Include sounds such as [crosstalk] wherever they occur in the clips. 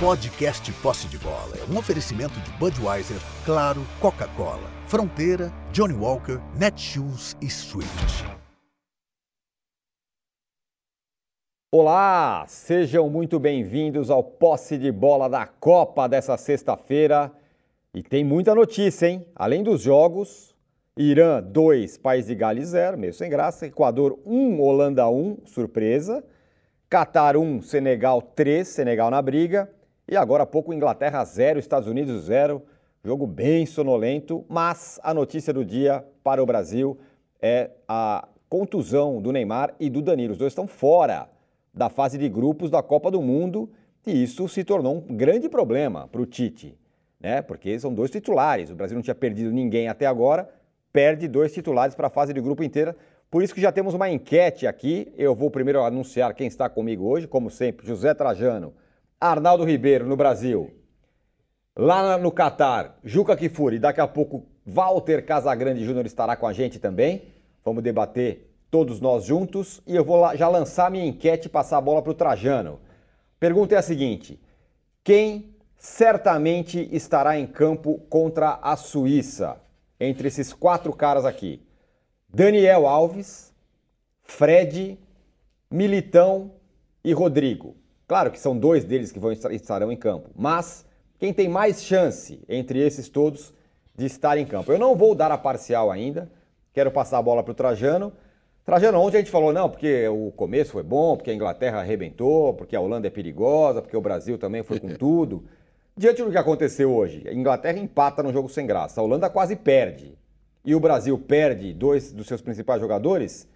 Podcast Posse de Bola é um oferecimento de Budweiser, Claro, Coca-Cola, Fronteira, Johnny Walker, Netshoes e Swift. Olá, sejam muito bem-vindos ao Posse de Bola da Copa dessa sexta-feira. E tem muita notícia, hein? Além dos jogos, Irã 2, País de Gales 0, meio sem graça. Equador 1, Holanda 1, surpresa. Catar 1, Senegal 3, Senegal na briga. E agora há pouco Inglaterra 0, Estados Unidos 0. Jogo bem sonolento, mas a notícia do dia para o Brasil é a contusão do Neymar e do Danilo. Os dois estão fora da fase de grupos da Copa do Mundo e isso se tornou um grande problema para o Tite, né? Porque são dois titulares. O Brasil não tinha perdido ninguém até agora, perde dois titulares para a fase de grupo inteira. Por isso que já temos uma enquete aqui. Eu vou primeiro anunciar quem está comigo hoje, como sempre, José Trajano Arnaldo Ribeiro no Brasil. Lá no Catar, Juca Kifuri. Daqui a pouco, Walter Casagrande Júnior estará com a gente também. Vamos debater todos nós juntos. E eu vou já lançar minha enquete e passar a bola para o Trajano. Pergunta é a seguinte: quem certamente estará em campo contra a Suíça? Entre esses quatro caras aqui: Daniel Alves, Fred, Militão e Rodrigo. Claro que são dois deles que vão estarão em campo, mas quem tem mais chance entre esses todos de estar em campo? Eu não vou dar a parcial ainda, quero passar a bola para o Trajano. Trajano, ontem a gente falou, não, porque o começo foi bom, porque a Inglaterra arrebentou, porque a Holanda é perigosa, porque o Brasil também foi com [laughs] tudo. Diante do que aconteceu hoje, a Inglaterra empata no jogo sem graça, a Holanda quase perde e o Brasil perde dois dos seus principais jogadores,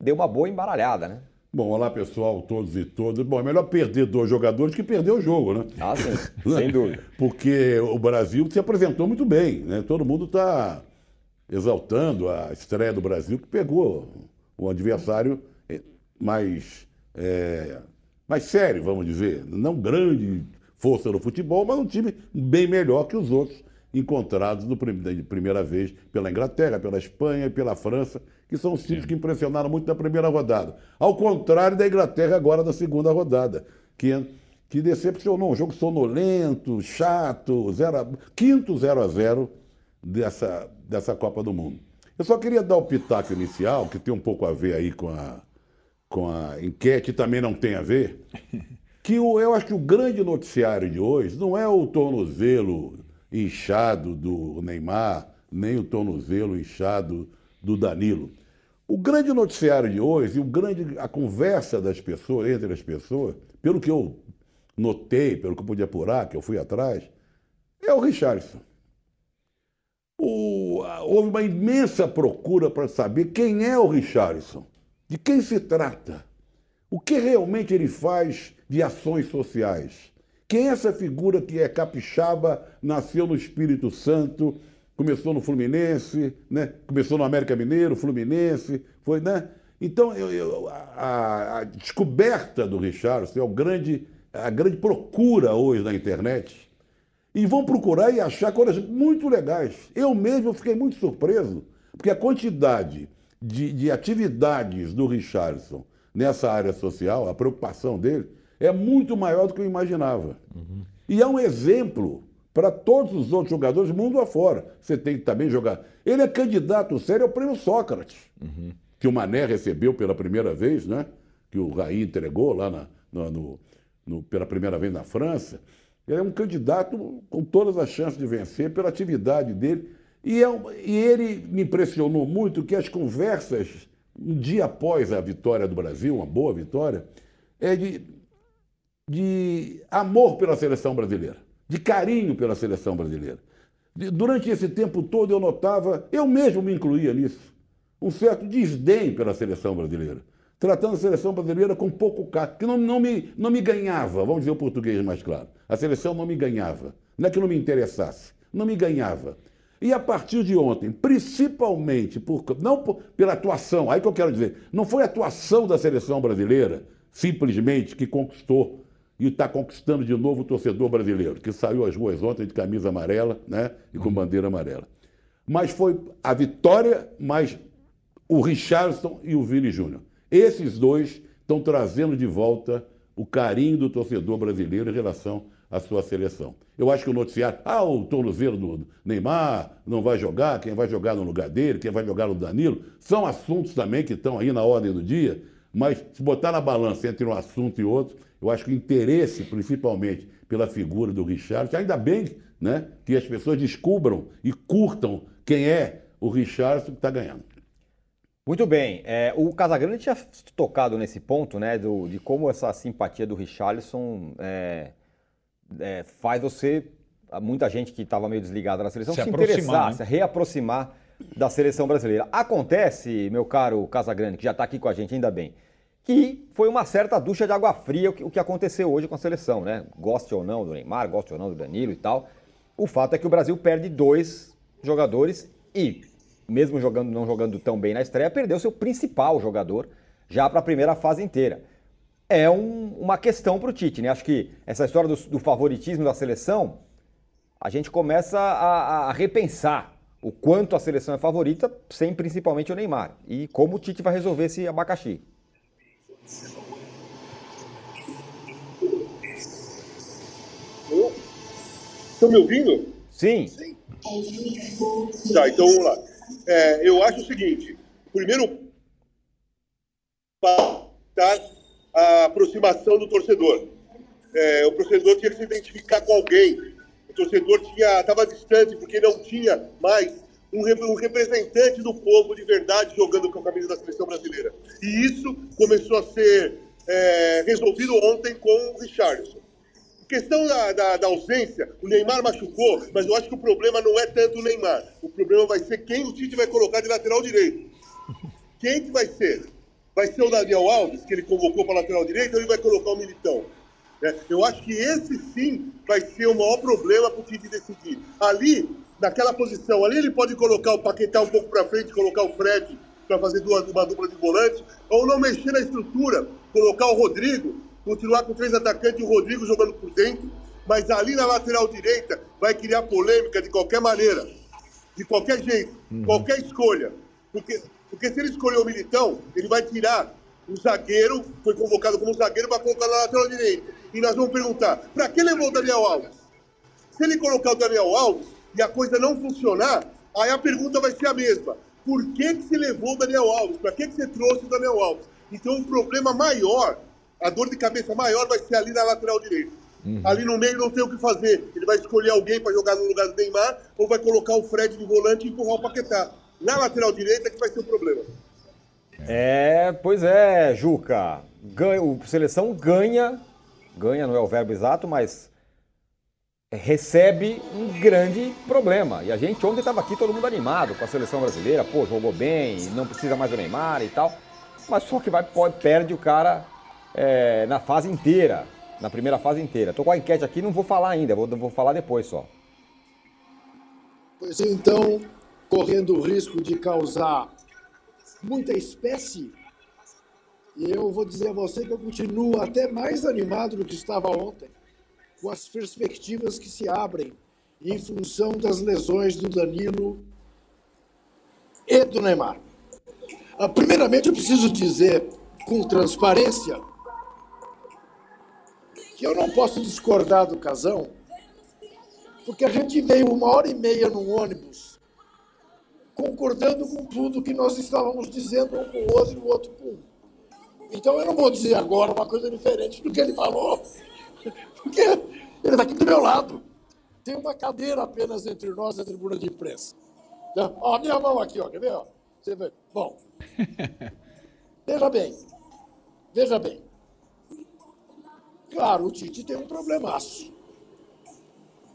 deu uma boa embaralhada, né? Bom, olá pessoal, todos e todas. Bom, é melhor perder dois jogadores que perder o jogo, né? Ah, sim, sem [laughs] dúvida. Porque o Brasil se apresentou muito bem, né? Todo mundo está exaltando a estreia do Brasil, que pegou um adversário eh, mais, é, mais sério, vamos dizer. Não grande força no futebol, mas um time bem melhor que os outros encontrados no, de primeira vez pela Inglaterra, pela Espanha e pela França, que são os times que impressionaram muito na primeira rodada. Ao contrário da Inglaterra agora na segunda rodada, que, que decepcionou. Um jogo sonolento, chato, zero, quinto 0 a 0 dessa, dessa Copa do Mundo. Eu só queria dar o pitaco inicial, que tem um pouco a ver aí com a, com a enquete, também não tem a ver, [laughs] que o, eu acho que o grande noticiário de hoje não é o tornozelo inchado do Neymar, nem o tornozelo inchado do Danilo. O grande noticiário de hoje, e o grande, a conversa das pessoas, entre as pessoas, pelo que eu notei, pelo que eu pude apurar, que eu fui atrás, é o Richardson. O, houve uma imensa procura para saber quem é o Richardson, de quem se trata, o que realmente ele faz de ações sociais. Quem é essa figura que é capixaba, nasceu no Espírito Santo, começou no Fluminense, né? começou no América Mineiro, Fluminense, foi, né? Então, eu, eu, a, a, descoberta do Richardson é o grande, a grande procura hoje na internet. E vão procurar e achar coisas muito legais. Eu mesmo fiquei muito surpreso, porque a quantidade de, de atividades do Richardson nessa área social, a preocupação dele, é muito maior do que eu imaginava. Uhum. E é um exemplo para todos os outros jogadores mundo afora. Você tem que também jogar. Ele é candidato sério ao prêmio Sócrates, uhum. que o Mané recebeu pela primeira vez, né? que o Raí entregou lá na, no, no, pela primeira vez na França. Ele é um candidato com todas as chances de vencer pela atividade dele. E, é, e ele me impressionou muito que as conversas, um dia após a vitória do Brasil, uma boa vitória, é de de amor pela seleção brasileira, de carinho pela seleção brasileira. Durante esse tempo todo eu notava, eu mesmo me incluía nisso, um certo desdém pela seleção brasileira, tratando a seleção brasileira com pouco caso, que não, não, me, não me ganhava, vamos dizer o português mais claro. A seleção não me ganhava, não é que não me interessasse, não me ganhava. E a partir de ontem, principalmente por, não por, pela atuação, aí que eu quero dizer, não foi a atuação da seleção brasileira simplesmente que conquistou e está conquistando de novo o torcedor brasileiro, que saiu às ruas ontem de camisa amarela né, e com bandeira amarela. Mas foi a vitória, mais o Richardson e o Vini Júnior. Esses dois estão trazendo de volta o carinho do torcedor brasileiro em relação a sua seleção. Eu acho que o noticiário, ah, o tornozelo do Neymar não vai jogar, quem vai jogar no lugar dele, quem vai jogar no Danilo, são assuntos também que estão aí na ordem do dia, mas se botar na balança entre um assunto e outro, eu acho que o interesse, principalmente pela figura do Richard, ainda bem né, que as pessoas descubram e curtam quem é o Richard que está ganhando. Muito bem. É, o Casagrande tinha tocado nesse ponto, né, do, de como essa simpatia do Richarlison é, é, faz você, muita gente que estava meio desligada na seleção, se, se interessar, né? se reaproximar da seleção brasileira. Acontece, meu caro Casagrande, que já está aqui com a gente, ainda bem, que foi uma certa ducha de água fria o que, aconteceu hoje com a seleção, né? Goste ou não do Neymar, goste ou não do Danilo e tal. O fato é que o Brasil perde dois jogadores e mesmo jogando, não jogando tão bem na estreia, perdeu seu principal jogador já para a primeira fase inteira. É um, uma questão para o Tite, né? Acho que essa história do, do, favoritismo da seleção, a gente começa a, a repensar o quanto a seleção é favorita, sem principalmente o Neymar. E como o Tite vai resolver esse abacaxi. Estão me ouvindo? Sim. Sim. Tá, então vamos lá. É, eu acho o seguinte: primeiro, tá, a aproximação do torcedor. É, o torcedor tinha que se identificar com alguém. O torcedor estava distante porque não tinha mais um, um, representante do povo de verdade jogando com a camisa da seleção brasileira. E isso começou a ser é, resolvido ontem com o Richardson questão da, da, da, ausência, o Neymar machucou, mas eu acho que o problema não é tanto o Neymar. O problema vai ser quem o Tite vai colocar de lateral direito. Quem que vai ser? Vai ser o Daniel Alves, que ele convocou para lateral direito, ou ele vai colocar o Militão? É, eu acho que esse sim vai ser o maior problema para o Tite decidir. Ali, naquela posição, ali ele pode colocar o Paquetá um pouco para frente, colocar o Fred para fazer duas, uma dupla de volante, ou não mexer na estrutura, colocar o Rodrigo continuar com três atacantes e o Rodrigo jogando por dentro, mas ali na lateral direita vai criar polêmica de qualquer maneira, de qualquer jeito, uhum. qualquer escolha. Porque, porque se ele escolher o Militão, ele vai tirar o zagueiro, foi convocado como zagueiro, para colocar na lateral direita. E nós vamos perguntar, para que levou o Daniel Alves? Se ele colocar o Daniel Alves e a coisa não funcionar, aí a pergunta vai ser a mesma. Por que, que se levou o Daniel Alves? Para que, que você trouxe o Daniel Alves? Então, o problema maior a dor de cabeça maior vai ser ali na lateral direita. Uhum. Ali no meio não tem o que fazer. Ele vai escolher alguém para jogar no lugar do Neymar ou vai colocar o Fred de volante e empurrar o Paquetá. Na lateral direita que vai ser o problema. É, pois é, Juca. Ganha, o seleção ganha, ganha não é o verbo exato, mas recebe um grande problema. E a gente ontem estava aqui todo mundo animado com a seleção brasileira, pô, jogou bem, não precisa mais do Neymar e tal. Mas só que vai, perde o cara é, na fase inteira, na primeira fase inteira. Estou com a enquete aqui, não vou falar ainda, vou, vou falar depois só. Pois então, correndo o risco de causar muita espécie, eu vou dizer a você que eu continuo até mais animado do que estava ontem, com as perspectivas que se abrem em função das lesões do Danilo e do Neymar. Ah, primeiramente, eu preciso dizer com transparência que eu não posso discordar do Casão, porque a gente veio uma hora e meia no ônibus concordando com tudo que nós estávamos dizendo um com o outro e o outro com um. Então eu não vou dizer agora uma coisa diferente do que ele falou, [laughs] porque ele está aqui do meu lado. Tem uma cadeira apenas entre nós e a tribuna de imprensa. Então, ó, minha mão aqui, ó, quer ver? Ó? Você vê? Bom, [laughs] veja bem, veja bem. Claro, o Tite tem um problemaço.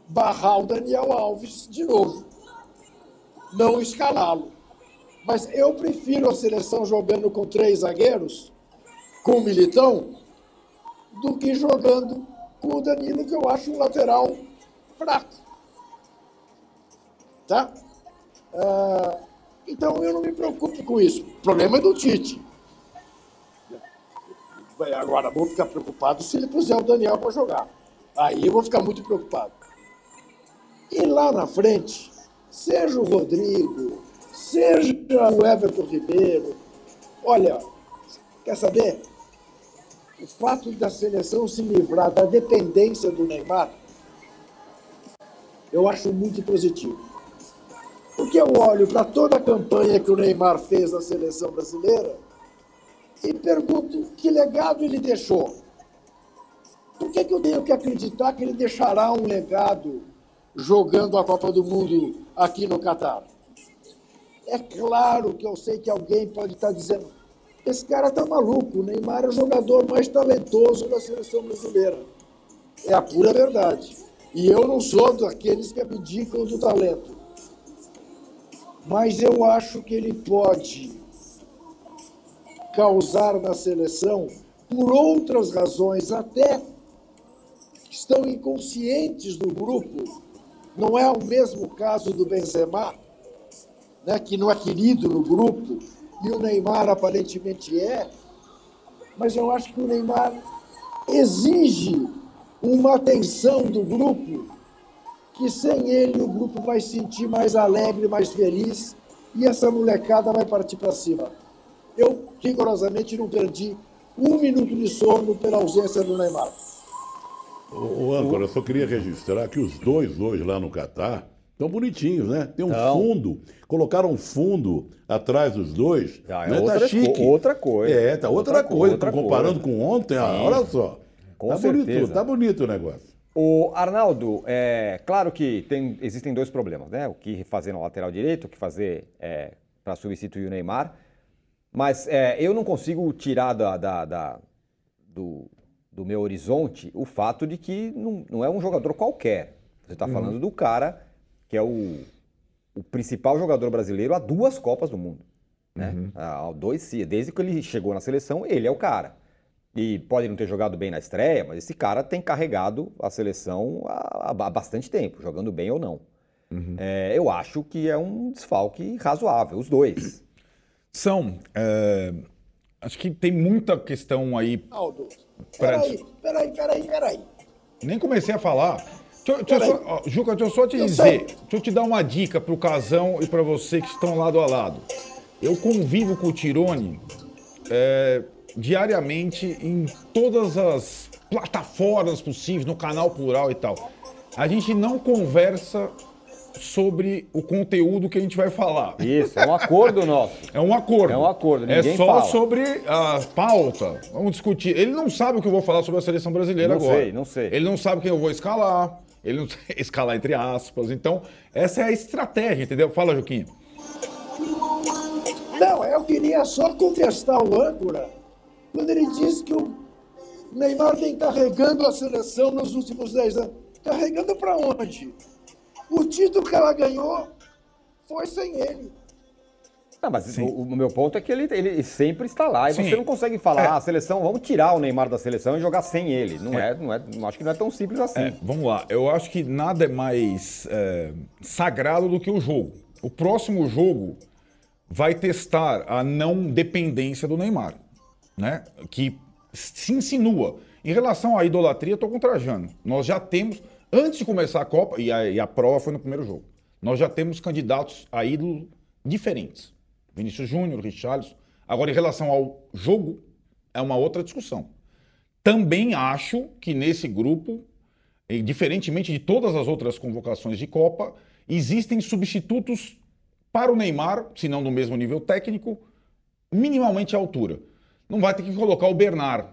Barrar o Daniel Alves de novo. Não escalá-lo. Mas eu prefiro a seleção jogando com três zagueiros, com o Militão, do que jogando com o Danilo, que eu acho um lateral fraco. Tá? Uh, então eu não me preocupo com isso. O problema é do Tite. Agora, vou ficar preocupado se ele puser o Daniel para jogar. Aí eu vou ficar muito preocupado. E lá na frente, seja o Rodrigo, seja o Everton Ribeiro. Olha, quer saber? O fato da seleção se livrar da dependência do Neymar eu acho muito positivo. Porque eu olho para toda a campanha que o Neymar fez na seleção brasileira e pergunto que legado ele deixou. Por que, que eu tenho que acreditar que ele deixará um legado jogando a Copa do Mundo aqui no Catar? É claro que eu sei que alguém pode estar dizendo: esse cara está maluco, o Neymar é o jogador mais talentoso da seleção brasileira. É a pura verdade. E eu não sou daqueles que abdicam do talento. Mas eu acho que ele pode causar na seleção por outras razões, até que estão inconscientes do grupo. Não é o mesmo caso do Benzema, né, que não é querido no grupo, e o Neymar aparentemente é, mas eu acho que o Neymar exige uma atenção do grupo que sem ele o grupo vai se sentir mais alegre, mais feliz e essa molecada vai partir para cima. Eu rigorosamente não perdi um minuto de sono pela ausência do Neymar. O, âncora, eu só queria registrar que os dois hoje lá no Catar estão bonitinhos, né? Tem um Então. fundo, colocaram um fundo atrás dos dois. Já é né? outra tá chique. co- outra coisa. É, tá outra, Outra co- coisa. outra comparando coisa. com ontem, ah, olha só. Com tá certeza. bonito, tá bonito o negócio. O Arnaldo, é claro que tem- existem dois problemas, né? O que fazer na lateral direito, o que fazer para substituir o Neymar. Mas é, eu não consigo tirar da, da- da- do, do meu horizonte o fato de que não, não é um jogador qualquer. Você está falando do cara que é o, o principal jogador brasileiro há duas Copas do Mundo. Né? Há dois, desde que ele chegou na seleção, ele é o cara. E pode não ter jogado bem na estreia, mas esse cara tem carregado a seleção há, há bastante tempo, jogando bem ou não. É, eu acho que é um desfalque razoável, os dois. São. é, acho que tem muita questão aí. Aldo, peraí, peraí, peraí, peraí. Nem comecei a falar. Deixa, deixa só, ó, Juca, deixa eu só te Eu dizer. sei. Deixa eu te dar uma dica pro Casão e para você que estão lado a lado. Eu convivo com o Tirone é, diariamente em todas as plataformas possíveis, no canal plural e tal. A gente não conversa sobre o conteúdo que a gente vai falar. Isso, é um acordo nosso. É um acordo. É um acordo, É ninguém só fala. sobre a pauta. Vamos discutir. Ele não sabe o que eu vou falar sobre a seleção brasileira Não agora. sei, não sei. Ele não sabe quem eu vou escalar. Ele não [laughs] escalar entre aspas. Então, essa é a estratégia, entendeu? Fala, Juquinha. Não, eu queria só contestar o âncora quando ele disse que o Neymar vem carregando a seleção nos últimos 10 anos. Carregando para onde? O título que ela ganhou foi sem ele. Não, mas o, o meu ponto é que ele, ele sempre está lá e Sim. você não consegue falar, É. ah, a seleção, vamos tirar o Neymar da seleção e jogar sem ele. Não é, não é, não acho que não é tão simples assim. É, vamos lá. Eu acho que nada é mais é, sagrado do que o jogo. O próximo jogo vai testar a não dependência do Neymar, né? Que se insinua. Em relação à idolatria, estou com o Trajano. Nós já temos, antes de começar a Copa, e a, e a prova foi no primeiro jogo, nós já temos candidatos a ídolo diferentes. Vinícius Júnior, Richarlison. Agora, em relação ao jogo, é uma outra discussão. Também acho que nesse grupo, diferentemente de todas as outras convocações de Copa, existem substitutos para o Neymar, se não no mesmo nível técnico, minimamente à altura. Não vai ter que colocar o Bernard,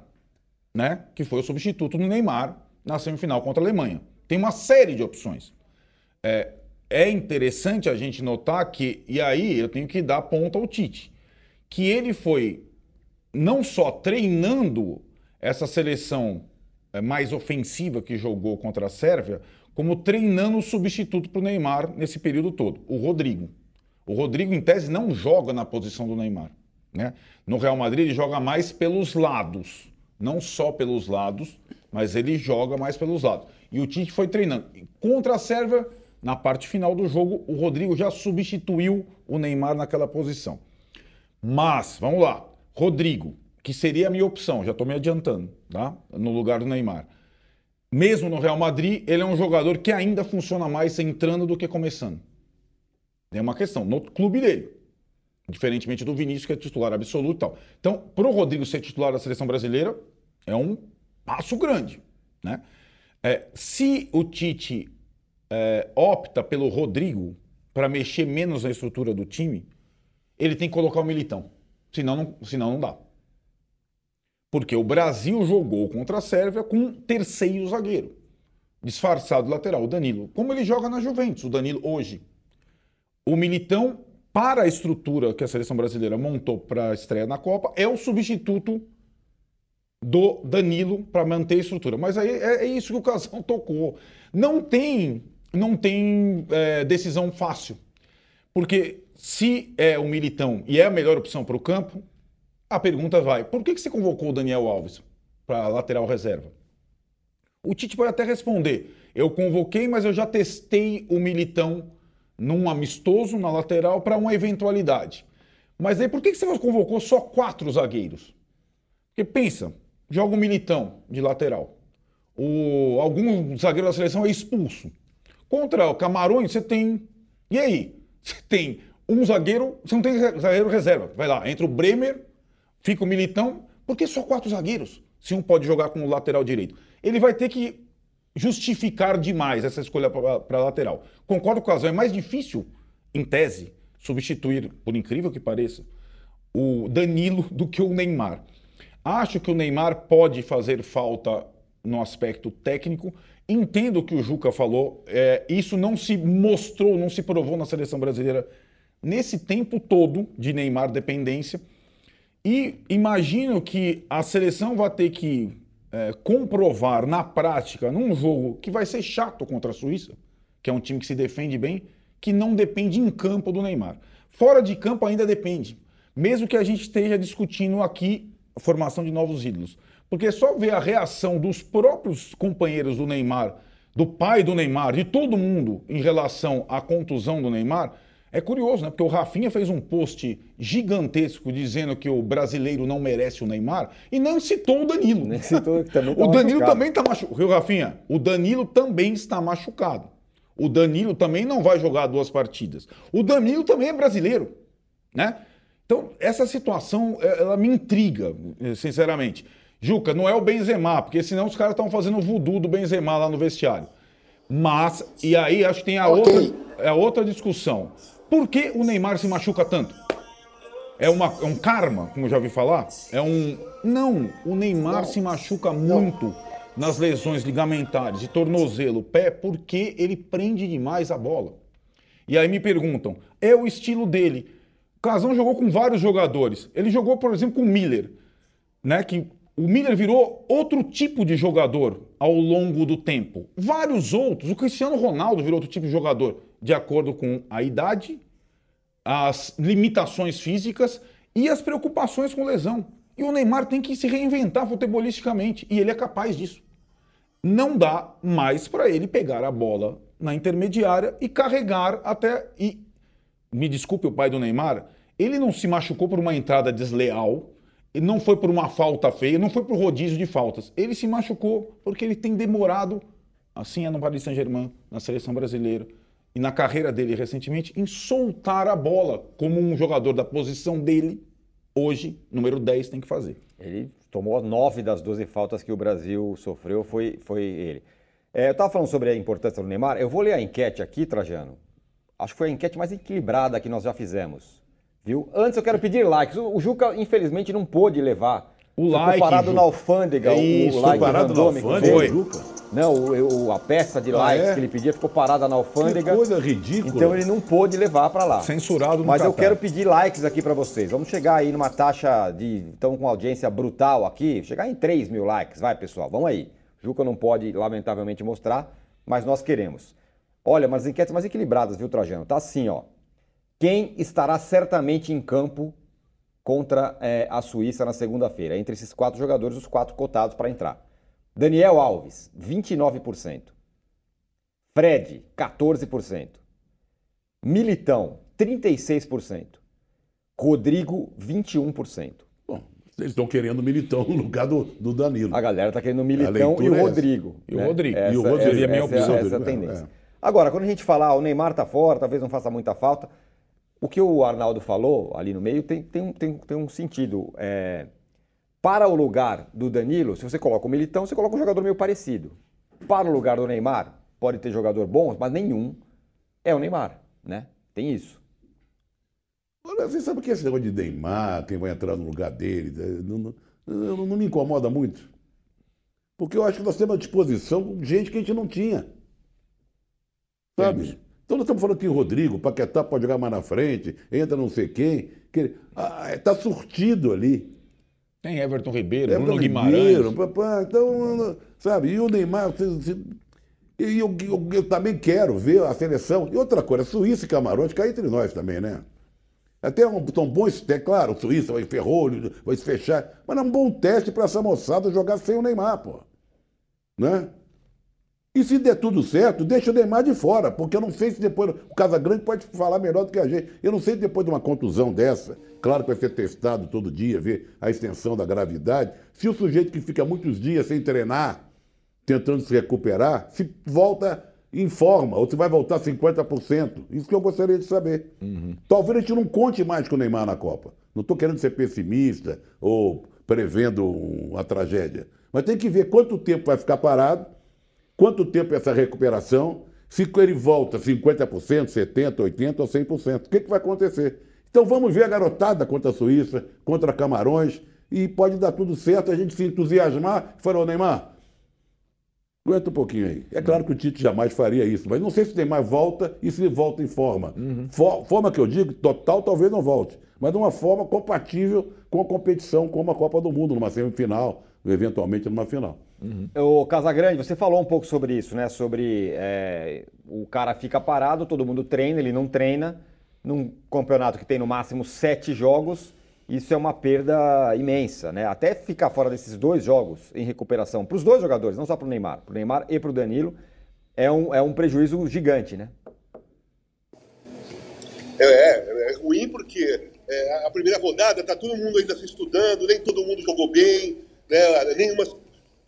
né? Que foi o substituto do Neymar na semifinal contra a Alemanha. Tem uma série de opções. É, é interessante a gente notar que, e aí eu tenho que dar ponta ao Tite, que ele foi não só treinando essa seleção eh, mais ofensiva que jogou contra a Sérvia, como treinando o substituto para o Neymar nesse período todo, o Rodrigo. O Rodrigo, em tese, não joga na posição do Neymar. Né? No Real Madrid, ele joga mais pelos lados. Não só pelos lados, mas ele joga mais pelos lados. E o Tite foi treinando. Contra a Sérvia, na parte final do jogo, o Rodrigo já substituiu o Neymar naquela posição. Mas, vamos lá. Rodrigo, que seria a minha opção, já estou me adiantando, tá? No lugar do Neymar. Mesmo no Real Madrid, ele é um jogador que ainda funciona mais entrando do que começando. É uma questão, no clube dele. Diferentemente do Vinícius, que é titular absoluto e tal. Então, para o Rodrigo ser titular da seleção brasileira, é um passo grande. Né? É, se o Tite é, opta pelo Rodrigo para mexer menos na estrutura do time, ele tem que colocar o Militão. Senão não, senão não dá. Porque o Brasil jogou contra a Sérvia com um terceiro zagueiro, disfarçado lateral, o Danilo. Como ele joga na Juventus, o Danilo hoje. O Militão, para a estrutura que a seleção brasileira montou para a estreia na Copa, é o substituto do Danilo para manter a estrutura. Mas aí é, é, isso que o Casão [laughs] tocou. Não tem, não tem é, decisão fácil. Porque se é o Militão e é a melhor opção para o campo, a pergunta vai: por que, que você convocou o Daniel Alves para lateral reserva? O Tite pode até responder: eu convoquei, mas eu já testei o Militão num amistoso na lateral para uma eventualidade. Mas aí por que, que você convocou só quatro zagueiros? Porque pensa, joga o Militão de lateral. O, algum zagueiro da seleção é expulso. Contra o Camarões, você tem. E aí? Você tem um zagueiro, você não tem zagueiro reserva. Vai lá, entra o Bremer, fica o Militão. Por que só quatro zagueiros? Se um pode jogar com o lateral direito. Ele vai ter que justificar demais essa escolha para lateral. Concordo com o Casal, é mais difícil, em tese, substituir, por incrível que pareça, o Danilo do que o Neymar. Acho que o Neymar pode fazer falta no aspecto técnico. Entendo o que o Juca falou. É, isso não se mostrou, não se provou na seleção brasileira nesse tempo todo de Neymar dependência. E imagino que a seleção vai ter que é, comprovar na prática, num jogo que vai ser chato contra a Suíça, que é um time que se defende bem, que não depende em campo do Neymar. Fora de campo ainda depende. Mesmo que a gente esteja discutindo aqui a formação de novos ídolos. Porque só ver a reação dos próprios companheiros do Neymar, do pai do Neymar, de todo mundo em relação à contusão do Neymar, é curioso, né? Porque o Rafinha fez um post gigantesco dizendo que o brasileiro não merece o Neymar e não citou o Danilo. Nem citou que também [laughs] tá O Danilo machucado. também está machucado. Rafinha, o Danilo também está machucado. O Danilo também não vai jogar duas partidas. O Danilo também é brasileiro, né? Então, essa situação, é, ela me intriga, sinceramente. Juca, não é o Benzema, porque senão os caras estão fazendo o voodoo do Benzema lá no vestiário. Mas, e aí acho que tem a, okay. outra, é a outra discussão. Por que o Neymar se machuca tanto? É, uma, é um karma, como eu já ouvi falar? É um. Não, o Neymar não. se machuca muito não. nas lesões ligamentares, de tornozelo, pé, porque ele prende demais a bola. E aí me perguntam, é o estilo dele. Casão jogou com vários jogadores. Ele jogou, por exemplo, com o Miller, né? Que o Miller virou outro tipo de jogador ao longo do tempo. Vários outros. O Cristiano Ronaldo virou outro tipo de jogador, de acordo com a idade, as limitações físicas e as preocupações com lesão. E o Neymar tem que se reinventar futebolisticamente. E ele é capaz disso. Não dá mais para ele pegar a bola na intermediária e carregar até. E me desculpe o pai do Neymar, ele não se machucou por uma entrada desleal, não foi por uma falta feia, não foi por rodízio de faltas. Ele se machucou porque ele tem demorado, assim é no Paris Saint-Germain, na seleção brasileira, e na carreira dele recentemente, em soltar a bola, como um jogador da posição dele, hoje, número 10, tem que fazer. Ele tomou nove das 12 faltas que o Brasil sofreu, foi, foi ele. É, eu estava falando sobre a importância do Neymar, eu vou ler a enquete aqui, Trajano. Acho que foi a enquete mais equilibrada que nós já fizemos. Viu? Antes eu quero pedir likes. O Juca, infelizmente, não pôde levar. O like. Ficou parado na alfândega. Isso, o like parado na alfândega. Foi. Não, o, o, a peça de ah, likes é? que ele pedia ficou parada na alfândega. Que coisa ridícula. Então ele não pôde levar para lá. Censurado no Mas Catar. eu quero pedir likes aqui para vocês. Vamos chegar aí numa taxa de. Estamos com audiência brutal aqui. Chegar em 3 mil likes. Vai, pessoal. Vamos aí. Juca não pode, lamentavelmente, mostrar, mas nós queremos. Olha, umas enquetes mais equilibradas, viu, Trajano? Tá assim, ó. Quem estará certamente em campo contra é, a Suíça na segunda-feira? Entre esses quatro jogadores, os quatro cotados para entrar. Daniel Alves, 29%. Fred, 14%. Militão, 36%. Rodrigo, 21%. Bom, eles estão querendo o Militão no lugar do, do Danilo. A galera está querendo o Militão e o é Rodrigo. E o né? Rodrigo. Essa, e o Rodrigo. Essa, é a minha opção. Essa, essa é tendência. É. Agora, quando a gente falar, ah, o Neymar tá fora, talvez não faça muita falta, o que o Arnaldo falou ali no meio tem, tem, tem, tem um sentido. É, para o lugar do Danilo, se você coloca o Militão, você coloca um jogador meio parecido. Para o lugar do Neymar, pode ter jogador bom, mas nenhum é o Neymar, né? Tem isso. Olha, você sabe que é esse negócio de Neymar, quem vai entrar no lugar dele? né? Não, não, não me incomoda muito. Porque eu acho que nós temos à disposição gente que a gente não tinha. Sabe? Então nós estamos falando que o Rodrigo, Paquetá pode jogar mais na frente, entra não sei quem. Que, ah, está surtido ali. Tem Everton Ribeiro, É Bruno Guimarães. Ribeiro, papá, então, sabe, e o Neymar, você- você- e eu, eu- eu também quero ver a seleção. E outra coisa, Suíça e Camarões, cá entre nós também, né? Até um, tão bom teste, claro, o Suíça vai ferrou, vai se fechar, mas é um bom teste para essa moçada jogar sem o Neymar, pô. Né? E se der tudo certo, deixa o Neymar de fora, porque eu não sei se depois. O Casagrande pode falar melhor do que a gente. Eu não sei se depois de uma contusão dessa, claro que vai ser testado todo dia, ver a extensão da gravidade, se o sujeito que fica muitos dias sem treinar, tentando se recuperar, se volta em forma, ou se vai voltar 50%. Isso que eu gostaria de saber. Talvez a gente não conte mais com o Neymar na Copa. Não estou querendo ser pessimista ou prevendo uma tragédia. Mas tem que ver quanto tempo vai ficar parado, quanto tempo é essa recuperação, se ele volta 50%, 70%, 80% ou 100%. O que, que vai acontecer? Então vamos ver a garotada contra a Suíça, contra Camarões, e pode dar tudo certo, a gente se entusiasmar e falar, ô Neymar, aguenta um pouquinho aí. É claro que o Tite jamais faria isso, mas não sei se o Neymar volta e se volta em forma. For- forma que eu digo, total talvez não volte, mas de uma forma compatível com a competição, como a Copa do Mundo, numa semifinal, eventualmente numa final. O Casagrande, você falou um pouco sobre isso, né? Sobre é, o cara fica parado, todo mundo treina, ele não treina. Num campeonato que tem no máximo sete jogos, isso é uma perda imensa, né? Até ficar fora desses dois jogos em recuperação, para os dois jogadores, não só para o Neymar, para o Neymar e para o Danilo, é um, é um prejuízo gigante, né? É, é, é ruim porque é, a primeira rodada tá todo mundo ainda se estudando, nem todo mundo jogou bem, né? Nenhumas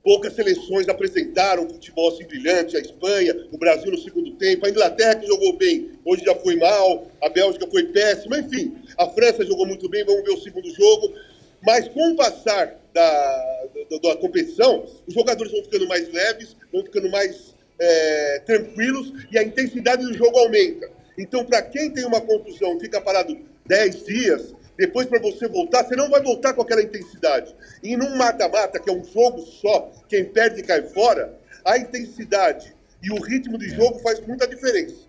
poucas seleções apresentaram um futebol assim brilhante, a Espanha, o Brasil no segundo tempo, a Inglaterra que jogou bem, hoje já foi mal, a Bélgica foi péssima, enfim, a França jogou muito bem, vamos ver o segundo jogo. Mas com o passar da, da, da competição, os jogadores vão ficando mais leves, vão ficando mais é, tranquilos e a intensidade do jogo aumenta. Então, para quem tem uma contusão fica parado 10 dias, depois para você voltar, você não vai voltar com aquela intensidade. E num mata-mata, que é um jogo só, quem perde cai fora, a intensidade e o ritmo de jogo faz muita diferença.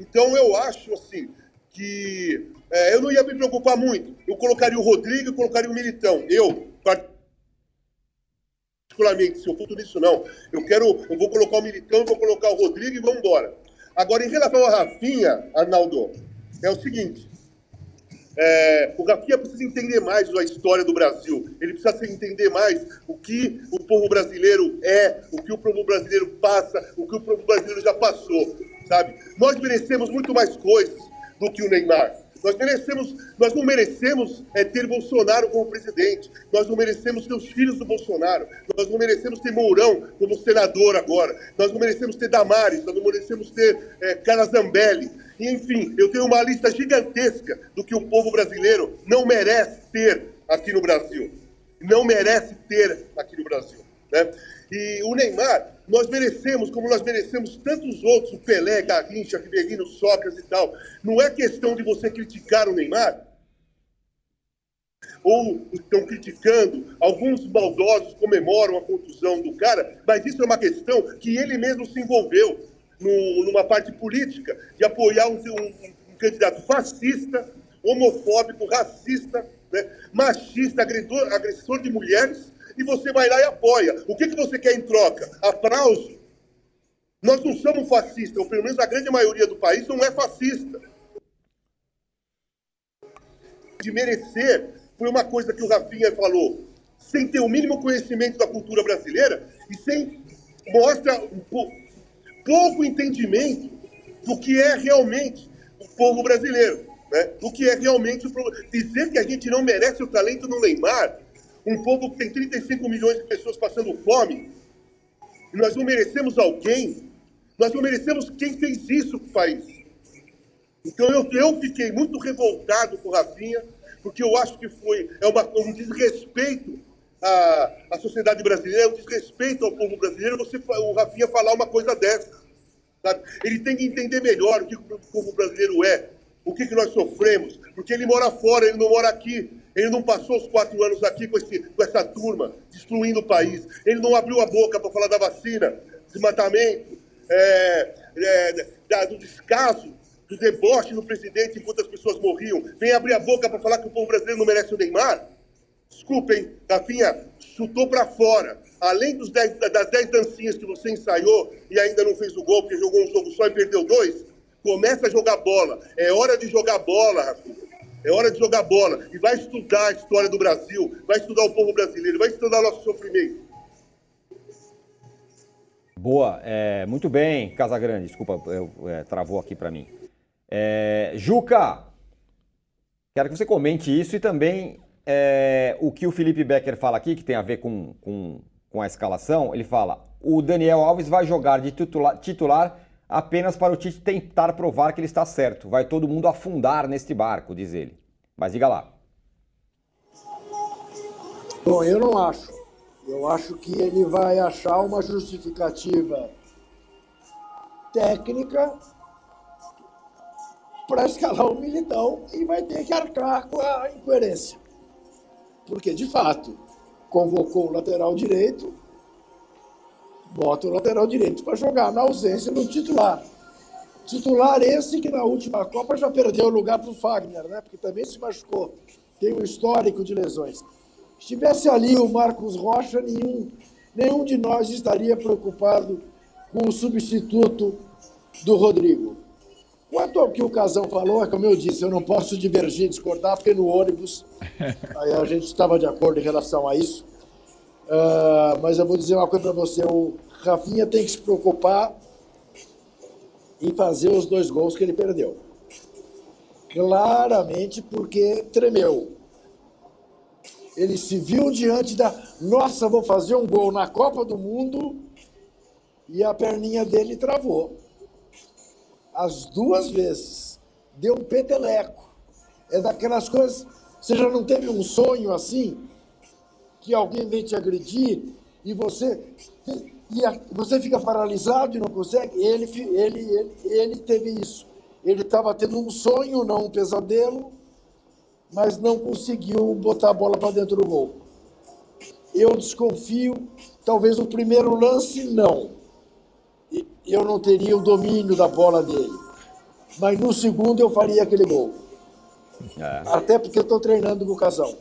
Então eu acho assim que é, eu não ia me preocupar muito. Eu colocaria o Rodrigo e colocaria o Militão. Eu, particularmente, se eu for tudo isso não, eu quero, eu vou colocar o Militão, vou colocar o Rodrigo e vamos embora. Agora, em relação a Rafinha, Arnaldo, é o seguinte. É, o Rafinha precisa entender mais a história do Brasil. Ele precisa entender mais o que o povo brasileiro é, o que o povo brasileiro passa, o que o povo brasileiro já passou, sabe? Nós merecemos muito mais coisas do que o Neymar. Nós merecemos, nós não merecemos é, ter Bolsonaro como presidente. Nós não merecemos ter os filhos do Bolsonaro. Nós não merecemos ter Mourão como senador agora. Nós não merecemos ter Damares. Nós não merecemos ter é, Zambelli. Enfim, eu tenho uma lista gigantesca do que o povo brasileiro não merece ter aqui no Brasil. Não merece ter aqui no Brasil. Né? E o Neymar, nós merecemos, como nós merecemos tantos outros, o Pelé, Garrincha, Rivelino, Sócrates e tal. Não é questão de você criticar o Neymar, ou estão criticando, alguns maldosos comemoram a contusão do cara, mas isso é uma questão que ele mesmo se envolveu no, numa parte política de apoiar um, um, um candidato fascista, homofóbico, racista, né, machista, agredor, agressor de mulheres, e você vai lá e apoia. O que, que você quer em troca? Aplauso? Nós não somos fascistas, ou pelo menos a grande maioria do país não é fascista. De merecer foi uma coisa que o Rafinha falou, sem ter o mínimo conhecimento da cultura brasileira e sem mostra pouco, entendimento do que é realmente o povo brasileiro, né? do que é realmente o problema. Dizer que a gente não merece o talento do Neymar, um povo que tem 35 milhões de pessoas passando fome, nós não merecemos alguém, nós não merecemos quem fez isso para o país. Então eu, eu fiquei muito revoltado com o Rafinha, porque eu acho que foi é uma, um desrespeito à, à sociedade brasileira, um desrespeito ao povo brasileiro, você, o Rafinha falar uma coisa dessa. Sabe? Ele tem que entender melhor o que o povo brasileiro é, o que, que nós sofremos, porque ele mora fora, ele não mora aqui. Ele não passou os quatro anos aqui com, esse, com essa turma, destruindo o país. Ele não abriu a boca para falar da vacina, desmatamento, é, é, da, do descaso, do deboche do presidente enquanto as pessoas morriam. Vem abrir a boca para falar que o povo brasileiro não merece o Neymar? Desculpem, Rafinha, chutou para fora. Além dos dez, das 10 dancinhas que você ensaiou e ainda não fez o gol, porque jogou um jogo só e perdeu dois, começa a jogar bola. É hora de jogar bola, Rafinha. É hora de jogar bola. E vai estudar a história do Brasil, vai estudar o povo brasileiro, vai estudar nosso sofrimento. Boa, é, muito bem, Casagrande. Desculpa, eu, é, travou aqui para mim. É, Juca, quero que você comente isso e também é, o que o Felipe Becker fala aqui, que tem a ver com, com, com a escalação. Ele fala: o Daniel Alves vai jogar de titular, titular apenas para o Tite tentar provar que ele está certo. Vai todo mundo afundar neste barco, diz ele. Mas diga lá. Bom, eu não acho. Eu acho que ele vai achar uma justificativa técnica para escalar o Militão e vai ter que arcar com a incoerência. Porque, de fato, convocou o lateral direito, bota o lateral direito para jogar na ausência do titular. Titular esse que na última Copa já perdeu o lugar para o Fagner, né? porque também se machucou. Tem um histórico de lesões. Estivesse ali o Marcos Rocha, nenhum, nenhum de nós estaria preocupado com o substituto do Rodrigo. Quanto ao que o Casão falou, é como eu disse, eu não posso divergir, discordar, porque no ônibus [laughs] aí a gente estava de acordo em relação a isso. Uh, mas eu vou dizer uma coisa para você: o Rafinha tem que se preocupar em fazer os dois gols que ele perdeu. Claramente porque tremeu. Ele se viu diante da. Nossa, vou fazer um gol na Copa do Mundo e a perninha dele travou. As duas vezes. Deu um peteleco. É daquelas coisas. Você já não teve um sonho assim? que alguém vem te agredir e você e a, você fica paralisado e não consegue. Ele, ele, ele, ele teve isso. Ele estava tendo um sonho, não um pesadelo, mas não conseguiu botar a bola para dentro do gol. Eu desconfio, talvez no primeiro lance, não. Eu não teria o domínio da bola dele. Mas no segundo eu faria aquele gol. É. Até porque eu estou treinando no casal.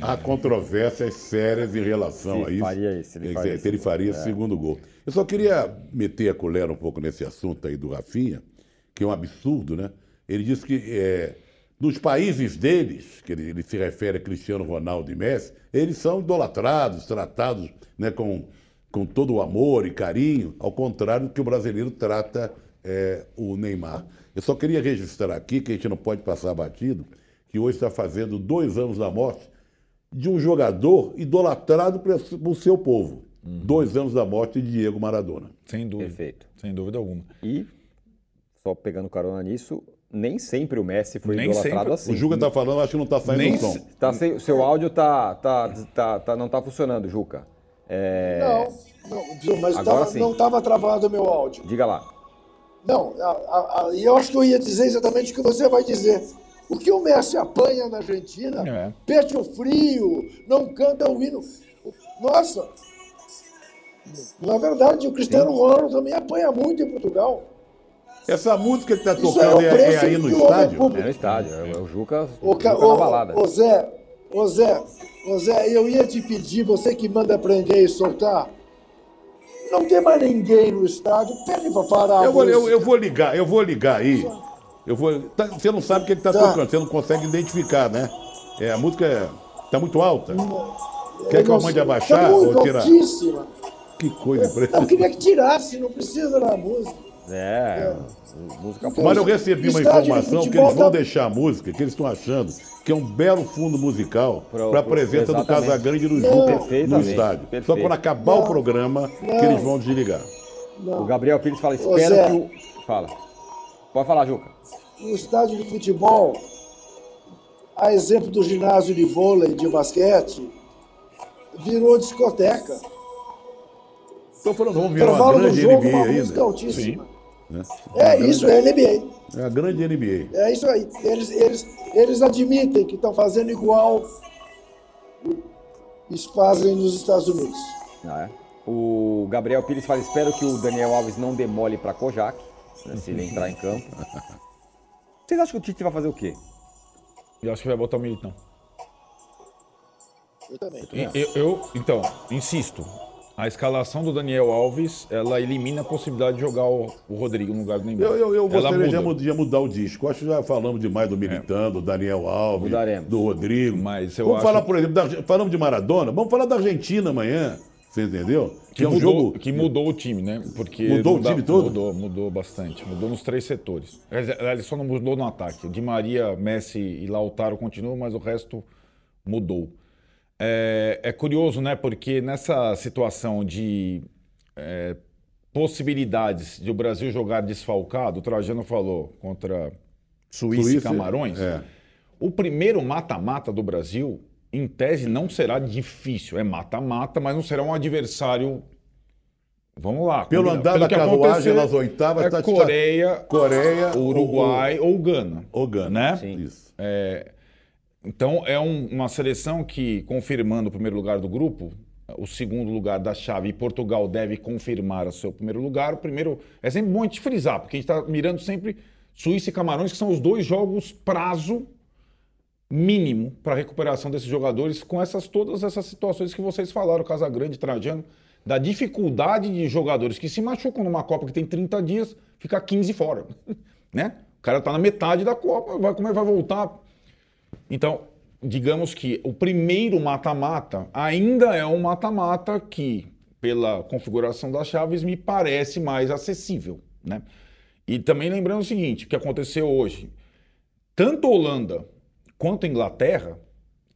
Há controvérsias sérias em relação se a isso. Faria isso ele faria, ele faria esse é. segundo gol. Eu só queria meter a colher um pouco nesse assunto aí do Rafinha, que é um absurdo, né? Ele disse que é, nos países deles, que ele, ele, se refere a Cristiano Ronaldo e Messi, eles são idolatrados, tratados né, com, com todo o amor e carinho, ao contrário do que o brasileiro trata é, o Neymar. Eu só queria registrar aqui, que a gente não pode passar batido, que hoje está fazendo dois anos da morte de um jogador idolatrado pelo seu povo. Uhum. Dois anos da morte de Diego Maradona. Sem dúvida. Perfeito. Sem dúvida alguma. E, só pegando carona nisso, nem sempre o Messi foi nem idolatrado sempre. assim. O Juca está falando, acho que não está saindo nem som. Tá sem, seu áudio tá, tá, tá, tá, não está funcionando, Juca. É... Não, não, mas tava, não estava travado o meu áudio. Diga lá. Não, e eu acho que eu ia dizer exatamente o que você vai dizer. O que o Messi apanha na Argentina, é. pecho frio, não canta o hino. Nossa! Na verdade, o Cristiano Sim. Ronaldo também apanha muito em Portugal. Essa música que está tocando é, é, é, aí no estádio? É no estádio, é o Juca, o, Juca o, na balada. Ô Zé, ô Zé, ô Zé, eu ia te pedir, você que manda prender e soltar, não tem mais ninguém no estádio, pede para parar eu vou, eu, eu, vou ligar, eu vou ligar aí. Eu vou. Tá, você não sabe o que ele está tá. tocando, você não consegue identificar, né? É, a música está muito alta. Quer que eu mande abaixar? Tá muito ou tirar? altíssima. Que coisa impressionante. Eu queria que tirasse, não precisa da música. É, é. música então, Mas eu recebi uma informação que eles vão tá... deixar a música, que eles estão achando que é um belo fundo musical para a presença do Casagrande do Juca no estádio. Perfeito. Só quando acabar não, o programa não, que eles vão desligar. Não. O Gabriel Pires fala, espera que o. Fala. Pode falar, Juca. No estádio de futebol, a exemplo do ginásio de vôlei, de basquete, virou discoteca. Estou falando, vamos virar uma grande jogo, NBA uma música altíssima. Sim. Né? É isso, é NBA. É a grande NBA. É isso aí. Eles, eles, eles admitem que estão fazendo igual eles fazem nos Estados Unidos. Ah, é. O Gabriel Pires fala: espero que o Daniel Alves não demole para Kojak, né, se ele [laughs] entrar em campo. Vocês acham que o Tite vai fazer o quê? Eu acho que vai botar o Militão. Eu também. Eu, eu- então, insisto. A escalação do Daniel Alves, ela elimina a possibilidade de jogar o, o Rodrigo no lugar do Neymar. Eu, eu, eu gostaria de muda. mud- de mudar o disco. Acho que já falamos demais do Militão, do Daniel Alves, Mudaremos. do Rodrigo. Mas eu vamos acho- falar, por exemplo, da, falamos de Maradona, vamos falar da Argentina amanhã. Você entendeu? Que, é um mudou, jogo. que mudou o time, né? Porque Mudou não o time todo? Mudou, mudou bastante. Mudou nos três setores. Ele só não mudou no ataque. Di Maria, Messi e Lautaro continuam, mas o resto mudou. É, é curioso, né? Porque nessa situação de é, possibilidades de o Brasil jogar desfalcado, o Trajano falou contra Suíça, e Suíça, Camarões. é. O primeiro mata-mata do Brasil, em tese, não será difícil. É mata-mata, mas não será um adversário. Vamos lá. Pelo combina- andar pelo da carruagem nas oitavas, é tá- Coreia, Coreia, Uruguai ou, Gana. ou, ou Gana. Né? Sim. Isso. Então é um- uma seleção que, confirmando o primeiro lugar do grupo, o segundo lugar da chave e Portugal deve confirmar o seu primeiro lugar. O primeiro é sempre bom a gente frisar, porque a gente está mirando sempre Suíça e Camarões, que são os dois jogos prazo mínimo para recuperação desses jogadores, com essas todas essas situações que vocês falaram, Casagrande, Trajano, da dificuldade de jogadores que se machucam numa Copa que tem 30 dias, ficar 15 fora. [laughs] né? O cara está na metade da Copa, vai, como é vai voltar? Então, digamos que o primeiro mata-mata ainda é um mata-mata que, pela configuração das chaves, me parece mais acessível. Né? E também lembrando o seguinte, o que aconteceu hoje. Tanto Holanda quanto Inglaterra,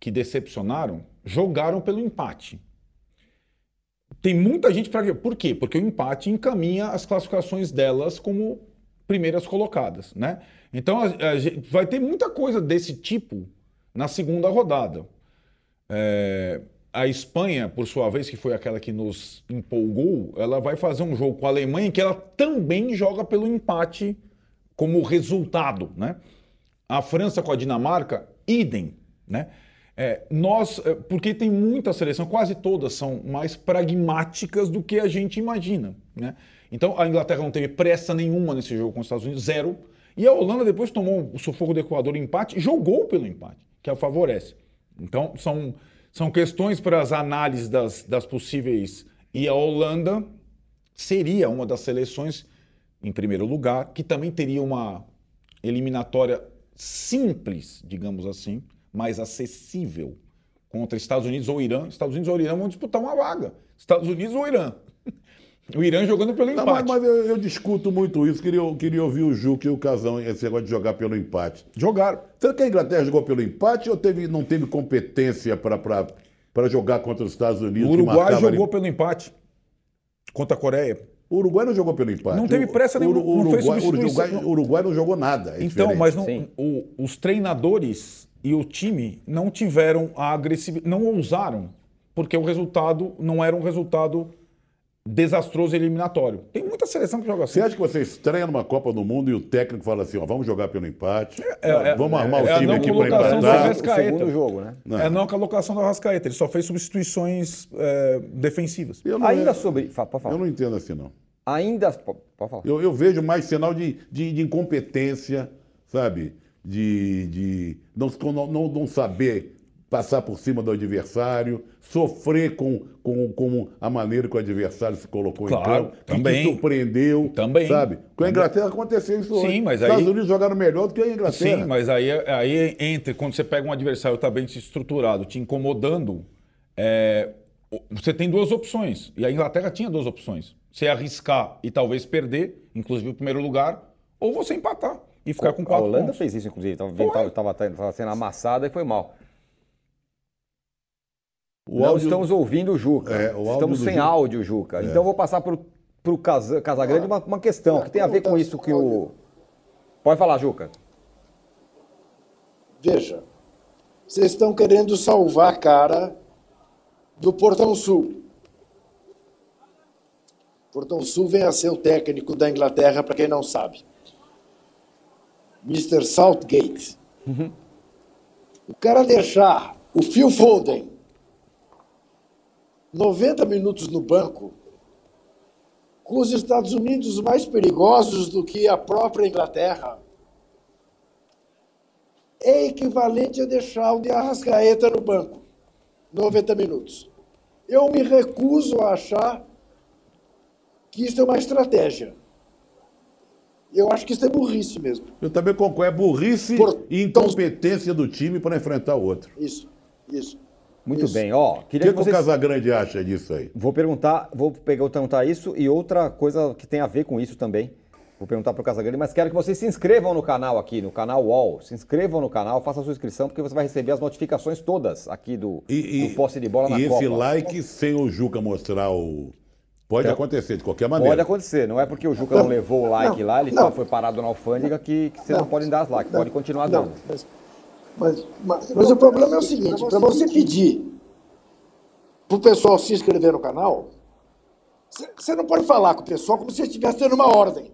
que decepcionaram, jogaram pelo empate. Tem muita gente para. Por quê? Porque o empate encaminha as classificações delas como primeiras colocadas, né? Então a- a vai ter muita coisa desse tipo na segunda rodada. É, a Espanha, por sua vez, que foi aquela que nos empolgou, ela vai fazer um jogo com a Alemanha em que ela também joga pelo empate como resultado, né? A França com a Dinamarca, idem, né? É, nós, é, porque tem muita seleção, quase todas são mais pragmáticas do que a gente imagina, né? Então a Inglaterra não teve pressa nenhuma nesse jogo com os Estados Unidos, zero. E a Holanda depois tomou o sufoco do Equador em empate, jogou pelo empate, que a favorece. Então são, são questões para as análises das, das possíveis. E a Holanda seria uma das seleções, em primeiro lugar, que também teria uma eliminatória simples, digamos assim, mais acessível contra Estados Unidos ou Irã. Estados Unidos ou Irã vão disputar uma vaga. Estados Unidos ou Irã. O Irã jogando pelo Não, empate. mas mas eu, eu discuto muito isso. Queria, queria ouvir o Juca e o Casão, esse negócio de jogar pelo empate. Jogaram. Será que a Inglaterra jogou pelo empate ou teve, não teve competência para jogar contra os Estados Unidos? O Uruguai jogou ali? pelo empate contra a Coreia. O Uruguai não jogou pelo empate. Não teve pressa nenhuma, o não fez Uruguai. Uruguai, Uruguai não jogou nada. é Então, mas não- o- os treinadores e o time não tiveram a agressividade, não ousaram, porque o resultado não era um resultado desastroso eliminatório. Tem muita seleção que joga assim. Você acha que você estreia numa Copa do Mundo e o técnico fala assim, ó, vamos jogar pelo empate, é- vamos armar é o time aqui para do empatar. Arrascaeta. O segundo jogo, né? Não. É não a colocação do Arrascaeta, ele só fez substituições é, defensivas. Eu não, Ainda sobre. fa- Pode falar. eu não entendo assim, não. Ainda. po- Pode falar. Eu, eu vejo mais sinal de, de, de incompetência, sabe? De, de não, não, não saber passar por cima do adversário, sofrer com, com, com a maneira que o adversário se colocou Claro, em campo, que também. te surpreendeu, Também. sabe? Com a Inglaterra aconteceu isso Sim, hoje. mas Os Estados aí- Unidos jogaram melhor do que a Inglaterra. Sim, mas aí, aí entre quando você pega um adversário que está bem estruturado, te incomodando, é, você tem duas opções. E a Inglaterra tinha duas opções. Você arriscar e talvez perder, inclusive o primeiro lugar, ou você empatar e ficar com a quatro Holanda pontos. fez isso, inclusive. Tava, Foi. tava, tava, tava sendo amassada e foi mal. O Não áudio- estamos ouvindo o Juca. É, o estamos sem Juca. áudio, Juca. Então eu vou passar para o Casa, Casagrande uma, uma questão que tem a ver com isso que o. Pode falar, Juca. Veja, vocês estão querendo salvar a cara do Portão Sul. Portão Sul vem a ser o técnico da Inglaterra, para quem não sabe. Mr. Southgate. Uhum. O cara deixar o Phil Foden 90 minutos no banco, com os Estados Unidos mais perigosos do que a própria Inglaterra, é equivalente a deixar o de Arrascaeta no banco, 90 minutos. Eu me recuso a achar que isso é uma estratégia. Eu acho que isso é burrice mesmo. Eu também concordo. É burrice Por... e incompetência do time para enfrentar o outro. Isso, isso. Muito isso. bem, ó. Queria o que, que, vocês... o Casagrande acha disso aí? Vou perguntar, vou perguntar isso e outra coisa que tem a ver com isso também. Vou perguntar para o Casagrande, mas quero que vocês se inscrevam no canal aqui, no canal UOL. Se inscrevam no canal, façam a sua inscrição, porque você vai receber as notificações todas aqui do, e, do posse de bola na e Copa. E esse like sem o Juca mostrar o, Pode então, acontecer, de qualquer maneira. Pode acontecer, não é porque o Juca não, não levou o like não, lá, ele não. foi parado na alfândega que, que vocês não, podem dar as likes, pode continuar dando. Mas, mas, mas, o problema é o seguinte, para você pedir para o pessoal se inscrever no canal, você não pode falar com o pessoal como se estivesse tendo uma ordem.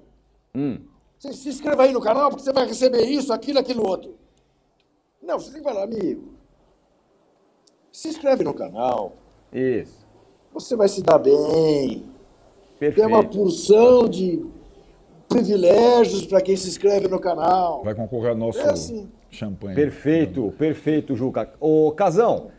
Hum. Você se inscreva aí no canal porque você vai receber isso, aquilo, aquilo outro. Não, você tem que falar, amigo, se inscreve no canal. Isso você vai se dar bem. Perfeito. Tem uma porção de privilégios para quem se inscreve no canal. Vai concorrer ao nosso é assim. Champanhe. Perfeito, perfeito, Juca. Ô, Casão,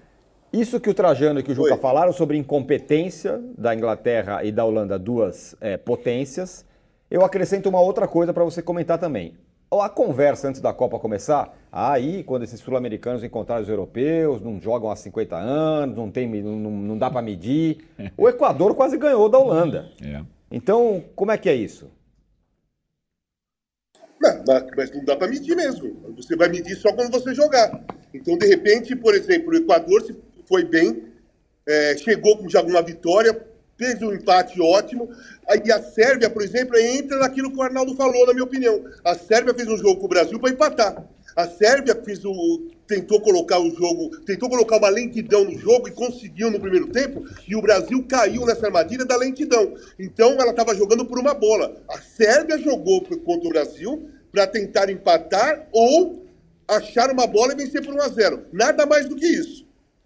isso que o Trajano e que o Juca Oi. falaram sobre incompetência da Inglaterra e da Holanda, duas é, potências, eu acrescento uma outra coisa para você comentar também a conversa antes da Copa começar, aí quando esses sul-americanos encontraram os europeus, não jogam há 50 anos, não, tem, não, não dá para medir. [laughs] O Equador quase ganhou da Holanda. É. Então, como é que é isso? Mas não dá para medir mesmo. Você vai medir só quando você jogar. Então, de repente, por exemplo, o Equador foi bem, é, chegou com já uma vitória, fez um empate ótimo. Aí a Sérvia, por exemplo, entra naquilo que o Arnaldo falou, na minha opinião. A Sérvia fez um jogo com o Brasil para empatar. A Sérvia fez o, tentou colocar o jogo, tentou colocar uma lentidão no jogo e conseguiu no primeiro tempo, e o Brasil caiu nessa armadilha da lentidão. Então ela estava jogando por uma bola. A Sérvia jogou contra o Brasil para tentar empatar ou achar uma bola e vencer por 1 a 0. Nada mais do que isso.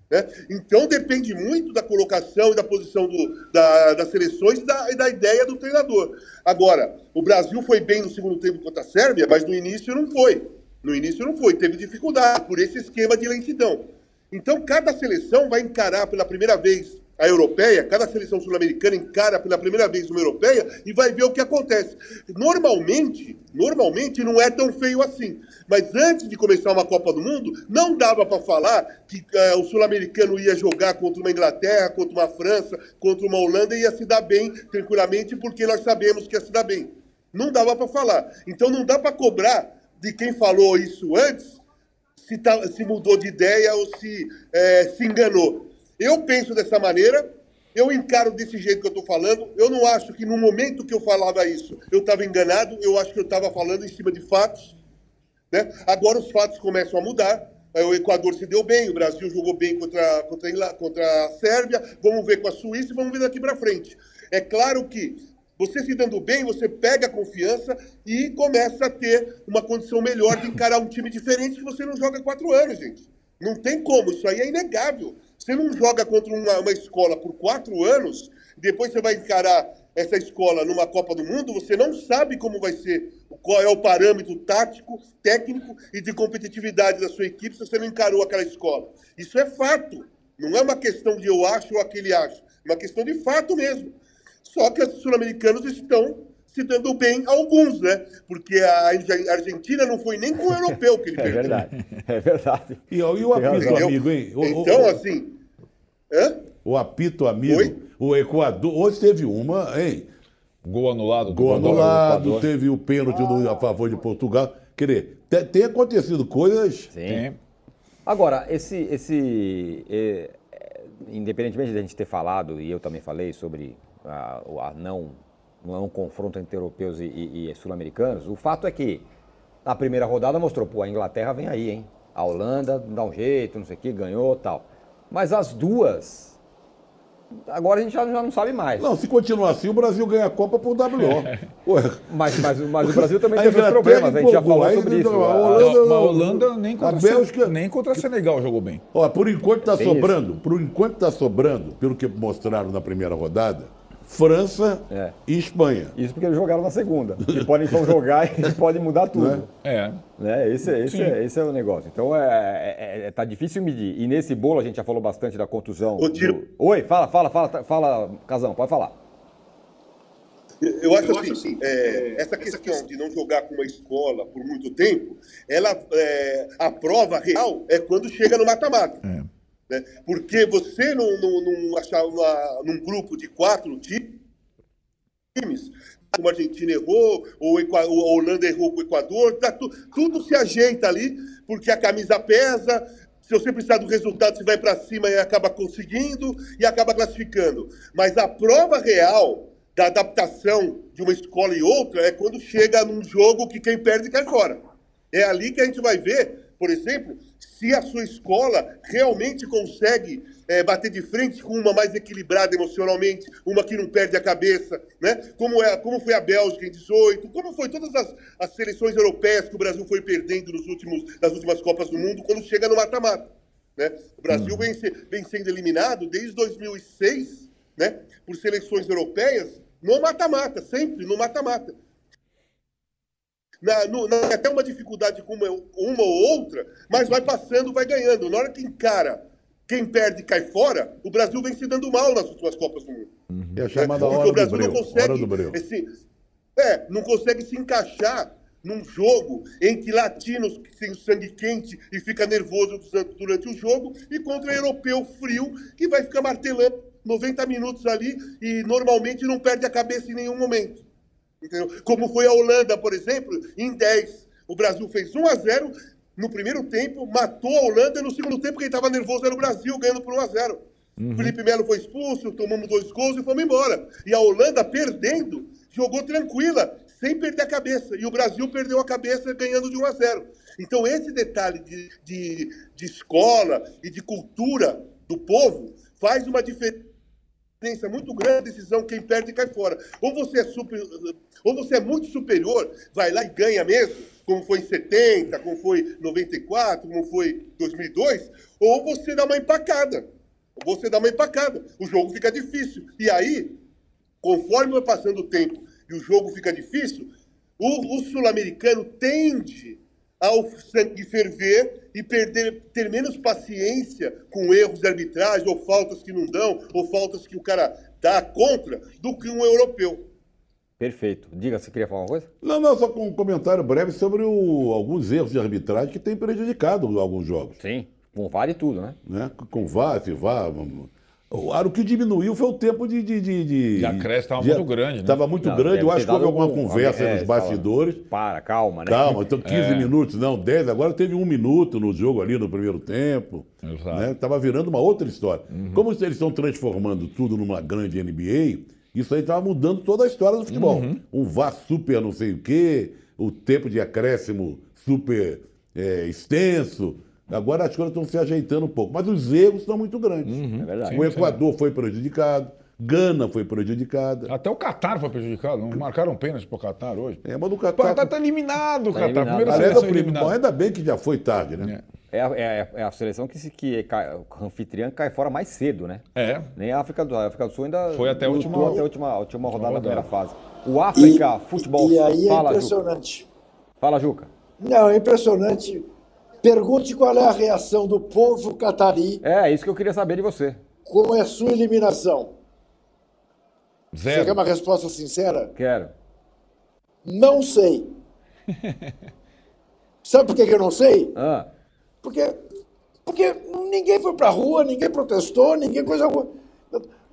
Né? Então depende muito da colocação e da posição do, da, das seleções e da, e da, ideia do treinador. Agora, o Brasil foi bem no segundo tempo contra a Sérvia, mas no início não foi. No início não foi, teve dificuldade por esse esquema de lentidão. Então cada seleção vai encarar pela primeira vez a europeia, cada seleção sul-americana encara pela primeira vez uma europeia e vai ver o que acontece. Normalmente, normalmente não é tão feio assim. Mas antes de começar uma Copa do Mundo, não dava para falar que uh, o sul-americano ia jogar contra uma Inglaterra, contra uma França, contra uma Holanda e ia se dar bem tranquilamente, porque nós sabemos que ia se dar bem. Não dava para falar. Então não dá para cobrar de quem falou isso antes se, tá, se mudou de ideia ou se é, se enganou. Eu penso dessa maneira, eu encaro desse jeito que eu estou falando. Eu não acho que no momento que eu falava isso eu estava enganado, eu acho que eu estava falando em cima de fatos. Né? Agora os fatos começam a mudar. O Equador se deu bem, o Brasil jogou bem contra, contra, contra a Sérvia. Vamos ver com a Suíça e vamos ver daqui para frente. É claro que você se dando bem, você pega a confiança e começa a ter uma condição melhor de encarar um time diferente que você não joga há quatro anos, gente. Não tem como, isso aí é inegável. Você não joga contra uma, uma escola por quatro anos, depois você vai encarar essa escola numa Copa do Mundo, você não sabe como vai ser, qual é o parâmetro tático, técnico e de competitividade da sua equipe se você não encarou aquela escola. Isso é fato. Não é uma questão de eu acho ou aquele acho. É uma questão de fato mesmo. Só que os sul-americanos estão se dando bem alguns, né? Porque a Argentina não foi nem com o europeu que ele é perdeu. É verdade, é verdade. E, e o apito amigo, hein? O, então, o, assim... Hã? O apito amigo, Oi? o Equador, hoje teve uma, hein? Gol anulado. Gol anulado, teve o pênalti ah. a favor de Portugal. Quer dizer, tem, tem acontecido coisas... Sim. Agora, esse... esse é, independentemente de a gente ter falado, e eu também falei sobre a, a não não é um confronto entre europeus e, e, e sul-americanos. O fato é que na primeira rodada mostrou, pô, a Inglaterra vem aí, hein? A Holanda dá um jeito, não sei o que, ganhou tal. Mas as duas agora a gente já, já não sabe mais. Não, se continuar assim, o Brasil ganha a Copa por WO. Ué, Mas, mas, mas o Brasil também A tem seus Inglaterra problemas, a gente já falou sobre isso. a A- Holanda- a Holanda nem A contra, Bélgica- nem contra Senegal jogou bem. Ó, por enquanto está Tem sobrando, por enquanto está sobrando, pelo que mostraram na primeira rodada, França É. e Espanha. Isso porque eles jogaram na segunda. E podem então jogar e pode mudar [laughs] tudo. É. Né? Esse, esse, Sim. é, esse é o negócio. Então é, é- é- tá difícil medir. E nesse bolo a gente já falou bastante da contusão. Ô, Tiro. do- Oi, fala, fala, fala, fala, Casão, pode falar. Eu acho assim, é, essa questão de não jogar com uma escola por muito tempo, ela, é, a prova real é quando chega no mata-mata. É. né? Porque você não, não, não achar num grupo de quatro times, como a Argentina errou, ou a Holanda errou com o Equador, tá tu- tudo se ajeita ali, porque a camisa pesa. Se você precisar do resultado, você vai para cima e acaba conseguindo e acaba classificando. Mas a prova real da adaptação de uma escola e outra é quando chega num jogo que quem perde cai fora. É ali que a gente vai ver, por exemplo, se a sua escola realmente consegue é, bater de frente com uma mais equilibrada emocionalmente, uma que não perde a cabeça, né? Como, é, como foi a Bélgica em 18, como foi todas as, as seleções europeias que o Brasil foi perdendo nos últimos, nas últimas Copas do Mundo, quando chega no mata-mata. Né? O Brasil vem, se- vem sendo eliminado desde 2006 né, por seleções europeias no mata-mata, sempre no mata-mata. Na, no- na- até uma dificuldade com uma, uma ou outra, mas vai passando, vai ganhando. Na hora que encara quem perde cai fora, o Brasil vem se dando mal nas últimas Copas do Mundo. É a chamada Porque hora o do Brasil breu. não consegue, Hora do breu. esse- é, não consegue se encaixar num jogo em que latinos que têm o sangue quente e fica nervoso durante o jogo e contra europeu frio que vai ficar martelando 90 minutos ali e normalmente não perde a cabeça em nenhum momento. Entendeu? Como foi a Holanda, por exemplo, em 10. O Brasil fez 1 a 0 no primeiro tempo, matou a Holanda e no segundo tempo quem estava nervoso era o Brasil, ganhando por 1 a 0. Felipe Melo foi expulso, tomamos dois gols e fomos embora. E a Holanda, perdendo, jogou tranquila, sem perder a cabeça. E o Brasil perdeu a cabeça ganhando de 1 a 0. Então, esse detalhe de, de, de escola e de cultura do povo faz uma diferença muito grande decisão, quem perde cai fora. Ou você é super, ou você é muito superior, vai lá e ganha mesmo, como foi em 70, como foi em 94, como foi em 2002, ou você dá uma empacada. Você dá uma empacada. O jogo fica difícil. E aí, conforme vai passando o tempo e o jogo fica difícil, o, o sul-americano tende ao sangue ferver e perder, ter menos paciência com erros de arbitragem, ou faltas que não dão, ou faltas que o cara dá contra, do que um europeu. Perfeito. Diga, você queria falar uma coisa? Não, não, só com um comentário breve sobre o- alguns erros de arbitragem que têm prejudicado alguns jogos. Sim. Com vale tudo, né? Né? Com VAR, se VAR. O o que diminuiu foi o tempo de. De, de, de De acréscimo tava muito grande, né? Estava muito Não, grande. Eu acho que houve alguma algum- conversa é, nos fala- bastidores. Para, calma, né? Calma, então 15 [laughs] É. minutos, não, 10. Agora teve um minuto no jogo ali no primeiro tempo. Exato. Né? Tava virando uma outra história. Uhum. Como eles estão transformando tudo numa grande NBA, isso aí estava mudando toda a história do futebol. Uhum. Um VAR super não sei o quê, o tempo de acréscimo super é, extenso. Agora as coisas estão se ajeitando um pouco. Mas os erros estão muito grandes. É verdade. o Equador foi prejudicado, Gana foi prejudicada. Até o Qatar foi prejudicado. Não marcaram pênalti pro Qatar hoje. É, mas o O Catar. Qatar tá eliminado, Tá Qatar. eliminado. Primeira Aliás, é o seleção eliminada. Bom, ainda bem que já foi tarde, né? É a, é a- é a seleção que, se, que cai, a anfitriã cai fora mais cedo, né? É. Nem a África do, a África do Sul ainda Foi até a última- até a última, a última rodada da primeira fase. O África Futebol E aí é fala, Juca. impressionante. Fala, Juca. Não, é impressionante. Pergunte qual é a reação do povo catari É, isso que eu queria saber de você. com a sua eliminação. Você quer Zero. uma resposta sincera? Quero. Não sei. [laughs] Sabe por que que eu não sei? Ah, Porque, porque ninguém foi pra rua, ninguém protestou, ninguém coisa alguma.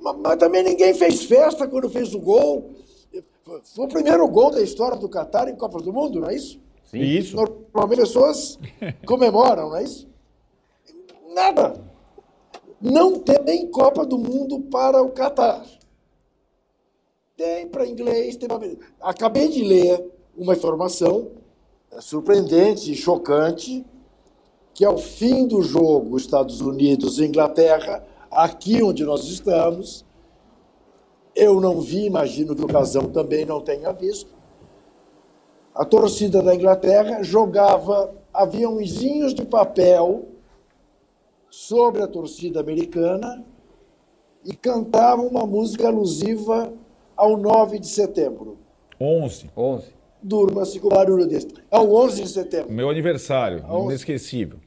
Mas, mas também ninguém fez festa quando fez o gol. Foi o primeiro gol da história do Catar em Copa do Mundo, não é isso? Sim. Isso. Normalmente as pessoas [laughs] comemoram, não é isso? Nada. Não tem Copa do Mundo para o Catar. Tem para inglês, tem para. Acabei de ler uma informação é, surpreendente e chocante que ao fim do jogo Estados Unidos e Inglaterra, aqui onde nós estamos, eu não vi, imagino que o Casão também não tenha visto. A torcida da Inglaterra jogava aviãozinhos de papel sobre a torcida americana e cantava uma música alusiva ao 9 de setembro. 11. 11. Durma-se com barulho desse. É o 11 de setembro. Meu aniversário, Onze. inesquecível.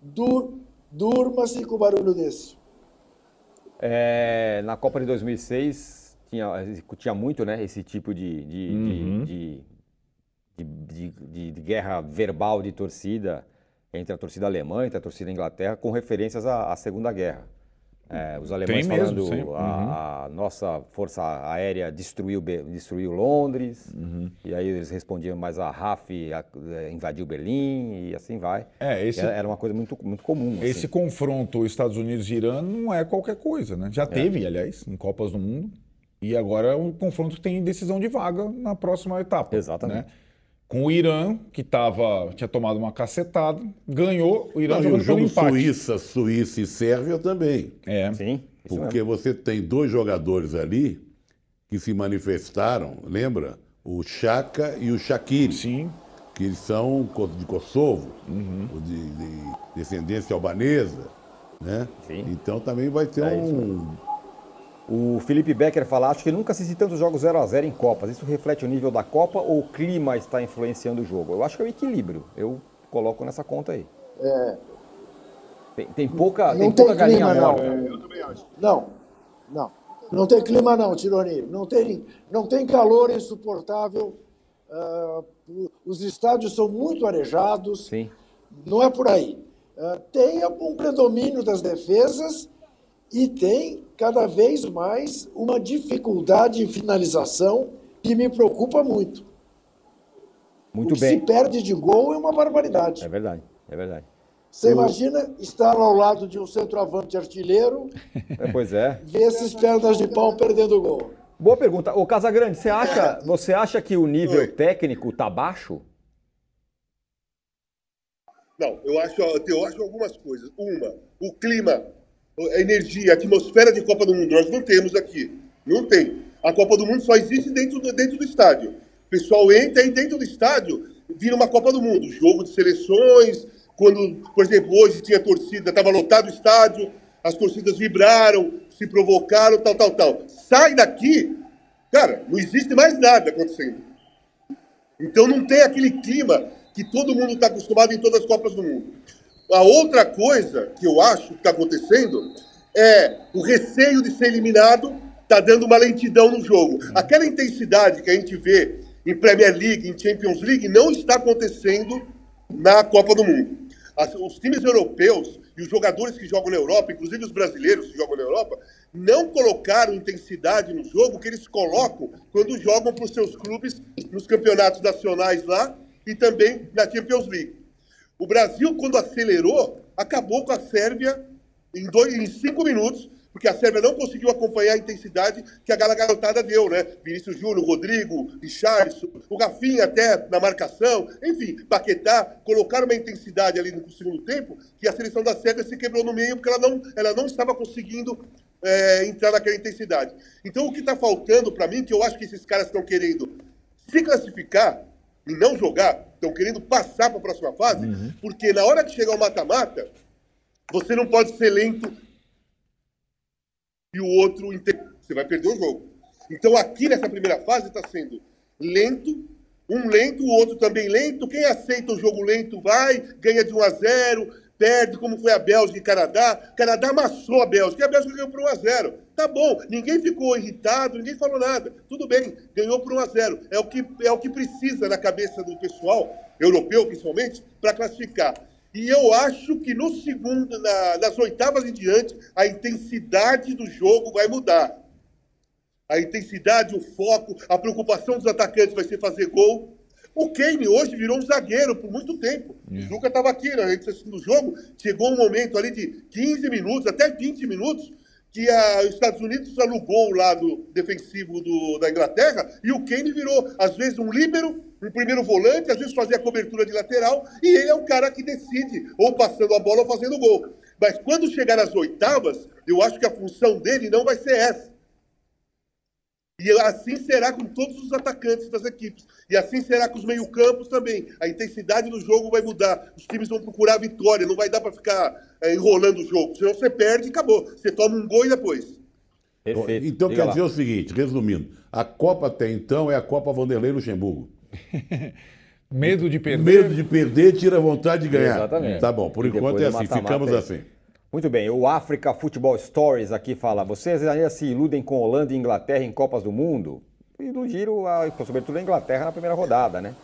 Dur, Durma-se com barulho desse. É, na Copa de 2006 tinha, tinha muito né, esse tipo de, de, Uhum. de, de, de- de- de guerra verbal de torcida entre a torcida alemã e a torcida da Inglaterra com referências à, à Segunda Guerra. É, os alemães Tem falando. Uhum. a, a nossa força aérea destruiu, destruiu Londres, Uhum. e aí eles respondiam mais a RAF é, invadiu Berlim e assim vai. É, esse- Era uma coisa muito, muito comum. assim. Esse confronto Estados Unidos e Irã não é qualquer coisa, né? É. Já teve, aliás, em Copas do Mundo. E agora é um confronto que tem decisão de vaga na próxima etapa. Exatamente. né? Com o Irã, que tava, tinha tomado uma cacetada, ganhou, o Irã Não, e jogando o jogo pelo empate. Suíça, Suíça e Sérvia também. É. Sim, isso mesmo. Porque você tem dois jogadores ali que se manifestaram, lembra? O Chaka e o Shaqiri, Sim. que eles são de Kosovo, Uhum. de, de descendência albanesa, né? Sim. Então também vai ter É isso um... O Felipe Becker fala, acho que nunca assisti tantos jogos 0 a 0 em Copas. Isso reflete o nível da Copa ou o clima está influenciando o jogo? Eu acho que é o equilíbrio. Eu coloco nessa conta aí. Tem, tem pouca, Não tem tem pouca galinha clima, não. morta. Não, não. Não tem clima, não, Tironi. Não tem, não tem calor insuportável. Ah, os estádios são muito arejados. Sim. Não é por aí. Ah, tem um predomínio das defesas e tem cada vez mais uma dificuldade em finalização que me preocupa muito. Muito o que bem. se perde de gol é uma barbaridade. É verdade, é verdade. Você imagina estar ao lado de um centroavante artilheiro, É, pois é. ver esses pernas de pau perdendo gol. Boa pergunta. Ô Casagrande, você acha, você acha que o nível Oi. técnico tá baixo? Não, eu acho, eu acho algumas coisas. Uma, o clima, energia, atmosfera de Copa do Mundo. Nós não temos aqui. Não tem. A Copa do Mundo só existe dentro do, dentro do estádio. O pessoal entra e dentro do estádio vira uma Copa do Mundo. Jogo de seleções. Quando, por exemplo, hoje tinha torcida, estava lotado o estádio, as torcidas vibraram, se provocaram, tal, tal, tal. Sai daqui, cara, não existe mais nada acontecendo. Então não tem aquele clima que todo mundo está acostumado em todas as Copas do Mundo. A outra coisa que eu acho que está acontecendo é o receio de ser eliminado está dando uma lentidão no jogo. Aquela intensidade que a gente vê em Premier League, em Champions League, não está acontecendo na Copa do Mundo. Os times europeus e os jogadores que jogam na Europa, inclusive os brasileiros que jogam na Europa, não colocaram intensidade no jogo que eles colocam quando jogam para os seus clubes nos campeonatos nacionais lá e também na Champions League. O Brasil, quando acelerou, acabou com a Sérvia em, dois, em cinco minutos, porque a Sérvia não conseguiu acompanhar a intensidade que a garotada deu, né? Vinícius Júnior, Rodrigo, Richarlison, o Rafinha até na marcação, enfim, Paquetá, colocaram uma intensidade ali no segundo tempo que a seleção da Sérvia se quebrou no meio porque ela não, ela não estava conseguindo é, entrar naquela intensidade. Então, o que está faltando para mim, que eu acho que esses caras estão querendo se classificar e não jogar, estão querendo passar para a próxima fase, porque na hora que chegar o mata-mata, você não pode ser lento e o outro você vai perder o jogo. Então aqui nessa primeira fase está sendo lento, um lento, o outro também lento. Quem aceita o jogo lento vai, ganha de 1 a 0, perde, como foi a Bélgica e Canadá. Canadá amassou a Bélgica, e a Bélgica ganhou por 1 a 0. Tá bom, ninguém ficou irritado, ninguém falou nada. Tudo bem, ganhou por 1 a 0. É o que é o que precisa na cabeça do pessoal europeu, principalmente, para classificar. E eu acho que no segundo, na- nas oitavas em diante, a intensidade do jogo vai mudar. A intensidade, o foco, a preocupação dos atacantes vai ser fazer gol. O Kane hoje virou um zagueiro por muito tempo. O Juca estava aqui, né, a gente assistindo o jogo. Chegou um momento ali de 15 minutos, até 20 minutos, que a- os Estados Unidos alugou o lado defensivo do- da Inglaterra e o Kane virou, às vezes, um líbero, um primeiro volante, às vezes fazia cobertura de lateral, e ele é o cara que decide, ou passando a bola ou fazendo gol. Mas quando chegar nas oitavas, eu acho que a função dele não vai ser essa. E assim será com todos os atacantes das equipes. E assim será com os meio-campos também. A intensidade do jogo vai mudar. Os times vão procurar a vitória. Não vai dar para ficar é, enrolando o jogo. Senão você perde e acabou. Você toma um gol e depois. Perfeito. Então Diga quer lá. dizer o seguinte, resumindo, a Copa até então é a Copa Vanderlei Luxemburgo. [laughs] Medo de perder. Medo de perder tira a vontade de ganhar. Exatamente. Tá bom, por E enquanto é assim, mata-mata ficamos é- assim. Muito bem, o Africa Football Stories aqui fala: vocês ainda se iludem com Holanda e Inglaterra em Copas do Mundo? Iludiram, a, sobretudo, a Inglaterra na primeira rodada, né?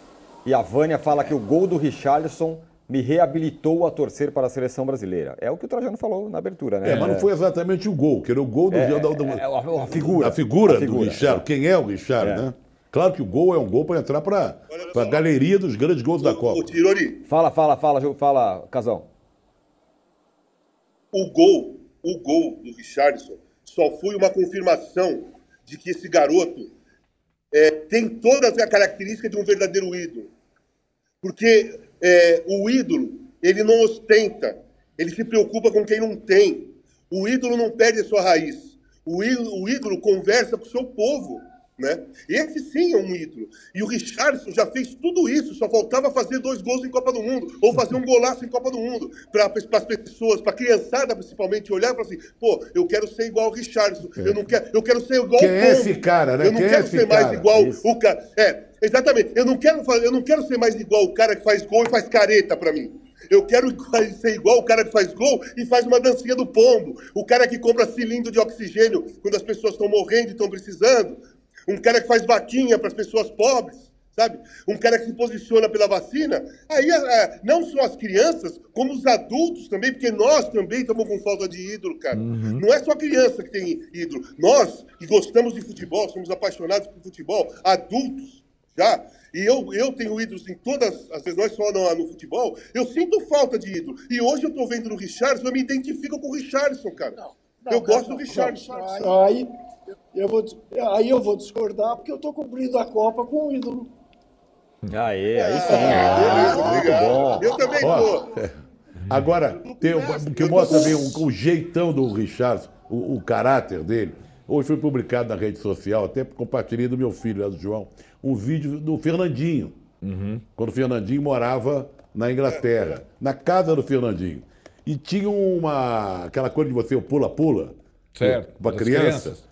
E a Vânia fala que o gol do Richarlison me reabilitou a torcer para a seleção brasileira. É o que o Trajano falou na abertura, né? É, mas não foi exatamente o gol, que era o gol do... É, do- do- é, é a- figura. A figura, A figura, do Richard. Quem é o Richard, É. né? Claro que o gol é um gol para entrar para a galeria dos grandes gols da O Copa. Tironi, Fala, fala, fala, fala, Casão. O gol, o gol do Richardson só foi uma confirmação de que esse garoto é, tem todas as características de um verdadeiro ídolo. Porque é, o ídolo, ele não ostenta, ele se preocupa com quem não tem. O ídolo não perde a sua raiz. O ídolo, o ídolo conversa com o seu povo. Né? Esse sim é um ídolo. E o Richardson já fez tudo isso, só faltava fazer dois gols em Copa do Mundo, ou fazer um golaço em Copa do Mundo, para as pessoas, para a criançada principalmente, olhar e falar assim: pô, eu quero ser igual ao Richardson, eu, não quero, eu quero ser igual Quem ao é esse cara, né? Eu não Quem é quero esse ser mais cara? igual Isso. o cara. É, exatamente. Eu não quero eu não quero ser mais igual o cara que faz gol e faz careta para mim. Eu quero [laughs] ser igual o cara que faz gol e faz uma dancinha do pombo. O cara que compra cilindro de oxigênio quando as pessoas estão morrendo e estão precisando. Um cara que faz vaquinha para as pessoas pobres, sabe? Um cara que se posiciona pela vacina. Aí, é, não só as crianças, como os adultos também, porque nós também estamos com falta de ídolo, cara. Não é só criança que tem ídolo. Nós, que gostamos de futebol, somos apaixonados por futebol, adultos, já. E eu, eu tenho ídolos em todas as vezes, não é só no, no futebol, eu sinto falta de ídolo. E hoje eu tô vendo no Richardson, eu me identifico com o Richardson, cara. eu gosto do Richardson. Aí eu, vou, aí eu vou discordar, porque eu estou cumprindo a Copa com o ídolo. Aê, aí sim. Ah, beleza, muito obrigado. bom. Eu também tô. [laughs] Agora, tem o que mostra também o, o jeitão do Richard, o, o caráter dele. Hoje foi publicado na rede social, até compartilhei do meu filho, do João, um vídeo do Fernandinho. Quando o Fernandinho morava na Inglaterra, na casa do Fernandinho. E tinha uma. aquela coisa de você, o pula-pula. Certo, Para criança. E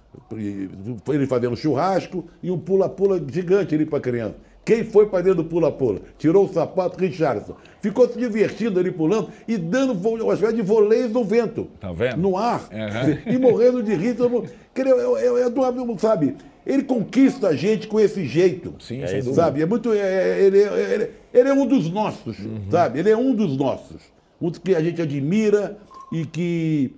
Ele fazendo churrasco e um pula-pula gigante ali para criança. Quem foi para dentro do pula-pula? Tirou o sapato, Richardson. Ficou se divertindo ali pulando e dando uma espécie de voleios no vento. Tá vendo? No ar. Aham. E morrendo de rir. É, é, é do amigo, sabe? Ele conquista a gente com esse jeito. Sim, dúvida. sabe? É muito. é- é- ele, é- ele- ele é um dos nossos, sabe? Ele é um dos nossos. Um dos que a gente admira e que.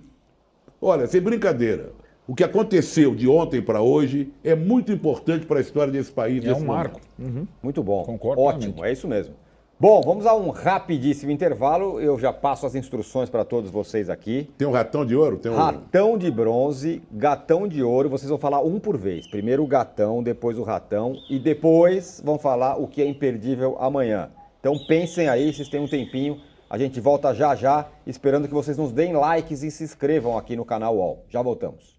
Olha, sem brincadeira. O que aconteceu de ontem para hoje é muito importante para a história desse país. É um momento. marco. Uhum. Muito bom. Concordo Ótimo, é isso mesmo. Bom, vamos a um rapidíssimo intervalo. Eu já passo as instruções para todos vocês aqui. Tem um ratão de ouro? Tem um... Ratão de bronze, gatão de ouro, vocês vão falar um por vez. Primeiro o gatão, depois o ratão e depois vão falar o que é imperdível amanhã. Então pensem aí, vocês têm um tempinho. A gente volta já já, esperando que vocês nos deem likes e se inscrevam aqui no canal UOL. Já voltamos.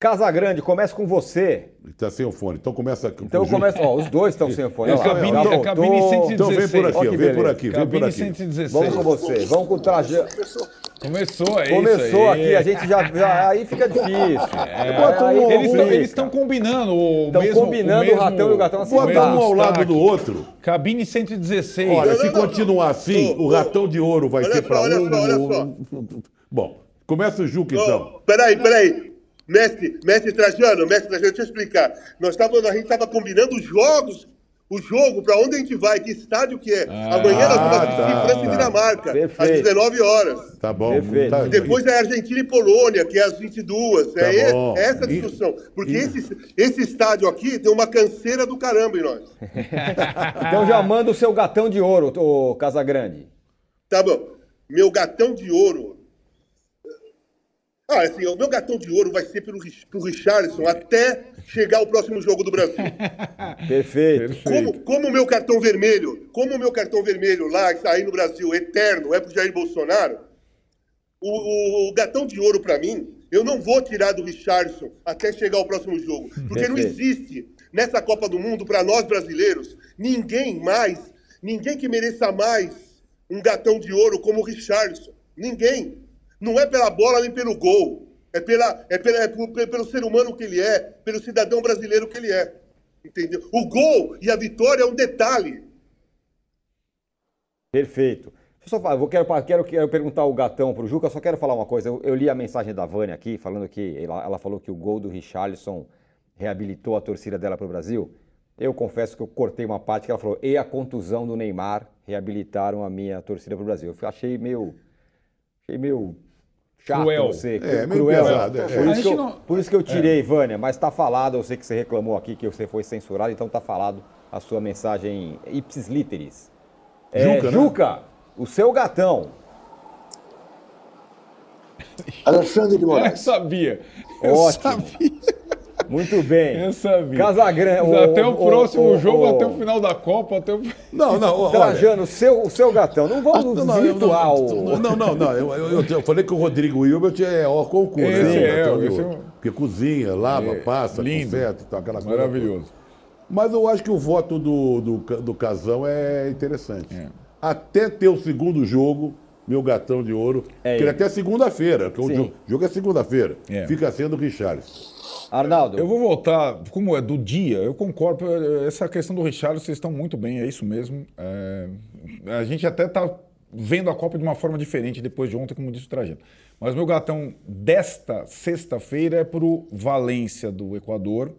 Casa Grande, começa com você. Ele está sem o fone. Então começa com Então eu com o começo. Ó, os dois estão sem o fone. É olha lá. cabine, é cabine 116. Então vem por aqui, Ó vem por aqui, vem por Cabine aqui. 116. Vamos com você. Vamos com o Trajano. Começou, é Começou isso aí. aqui, a gente já, já- aí fica difícil. Bota um Eles estão-. Eles estão combinando o Tão mesmo... combinando o mesmo- ratão e o gatão assim, o Bota mesmo um ao lado do outro. Cabine 116. Olha, Não, se não, continuar assim, o ratão de ouro vai Olha ser para olha um. só, olha Bom, começa o Juca então. peraí, peraí. Mestre, mestre Trajano, mestre Trajano, deixa eu explicar. Nós tava, a gente estava combinando os jogos, o jogo, para onde a gente vai, que estádio que é. Amanhã nós vamos assistir tá, França e tá. Dinamarca, às Perfeito. 19 horas. Tá bom. Perfeito. Tá- Depois é Argentina e Polônia, que é às 22. Tá é, e- bom. é essa a E- discussão. Porque e- esse, esse estádio aqui tem uma canseira do caramba em nós. [laughs] Então já manda o seu gatão de ouro, ô Casagrande. Tá bom. Meu gatão de ouro. Ah, assim, o meu gatão de ouro vai ser pelo, pro Richardson até chegar o próximo jogo do Brasil. [laughs] Perfeito. Como, como o meu cartão vermelho, como o meu cartão vermelho lá, que está aí no Brasil, eterno, é pro Jair Bolsonaro, o, o- o gatão de ouro para mim, eu não vou tirar do Richardson até chegar o próximo jogo. Porque não Perfeito. existe nessa Copa do Mundo, para nós brasileiros, ninguém mais, ninguém que mereça mais um gatão de ouro como o Richardson. Ninguém. Não é pela bola nem pelo gol. É, pela, é, pela, é pelo ser humano que ele é, pelo cidadão brasileiro que ele é. Entendeu? O gol e a vitória é um detalhe. Perfeito. Eu só vou- quero, quero, quero perguntar o gatão pro Juca, só quero falar uma coisa. Eu, eu li a mensagem da Vânia aqui, falando que ela, ela falou que o gol do Richarlison reabilitou a torcida dela pro Brasil. Eu confesso que eu cortei uma parte que ela falou, e a contusão do Neymar reabilitaram a minha torcida pro Brasil. Eu achei meio. Achei meio. Chato Cruel. você. É, cruel. pesado, é. Por, isso que eu, não- por isso que eu tirei, Vânia, mas tá falado, eu sei que você reclamou aqui que você foi censurado, então tá falado a sua mensagem ipsis literis. É, Juca, né? Juca, o seu gatão. Alexandre de [laughs] Eu Moraes. sabia. Eu Ótimo. sabia. Muito bem. [laughs] Eu sabia. Casagrande. até o, próximo o- jogo, o- até o final da Copa, até o... Não, não, [laughs] olha. Trajano, o seu, o seu gatão. Não vamos não, eu desvirtuar não, o. não, não, não, eu, eu- eu falei que o Rodrigo Hilbert é ó concurso, Esse né? é, esse é um- Porque cozinha, lava, É, passa, lindo. conserta e tal, aquela coisa. Maravilhoso. Mas eu acho que o voto do, do, do Casão é interessante. É. Até ter o segundo jogo, meu gatão de ouro, É que ele ele. até segunda-feira, que o jogo, jogo é segunda-feira, É. fica sendo o Richarlison. Arnaldo. Eu vou voltar, como é do dia, eu concordo. Essa questão do Richard, vocês estão muito bem, é isso mesmo. É, a gente até está vendo a Copa de uma forma diferente depois de ontem, como disse o Trajano. Mas meu gatão desta sexta-feira é para o Valência do Equador,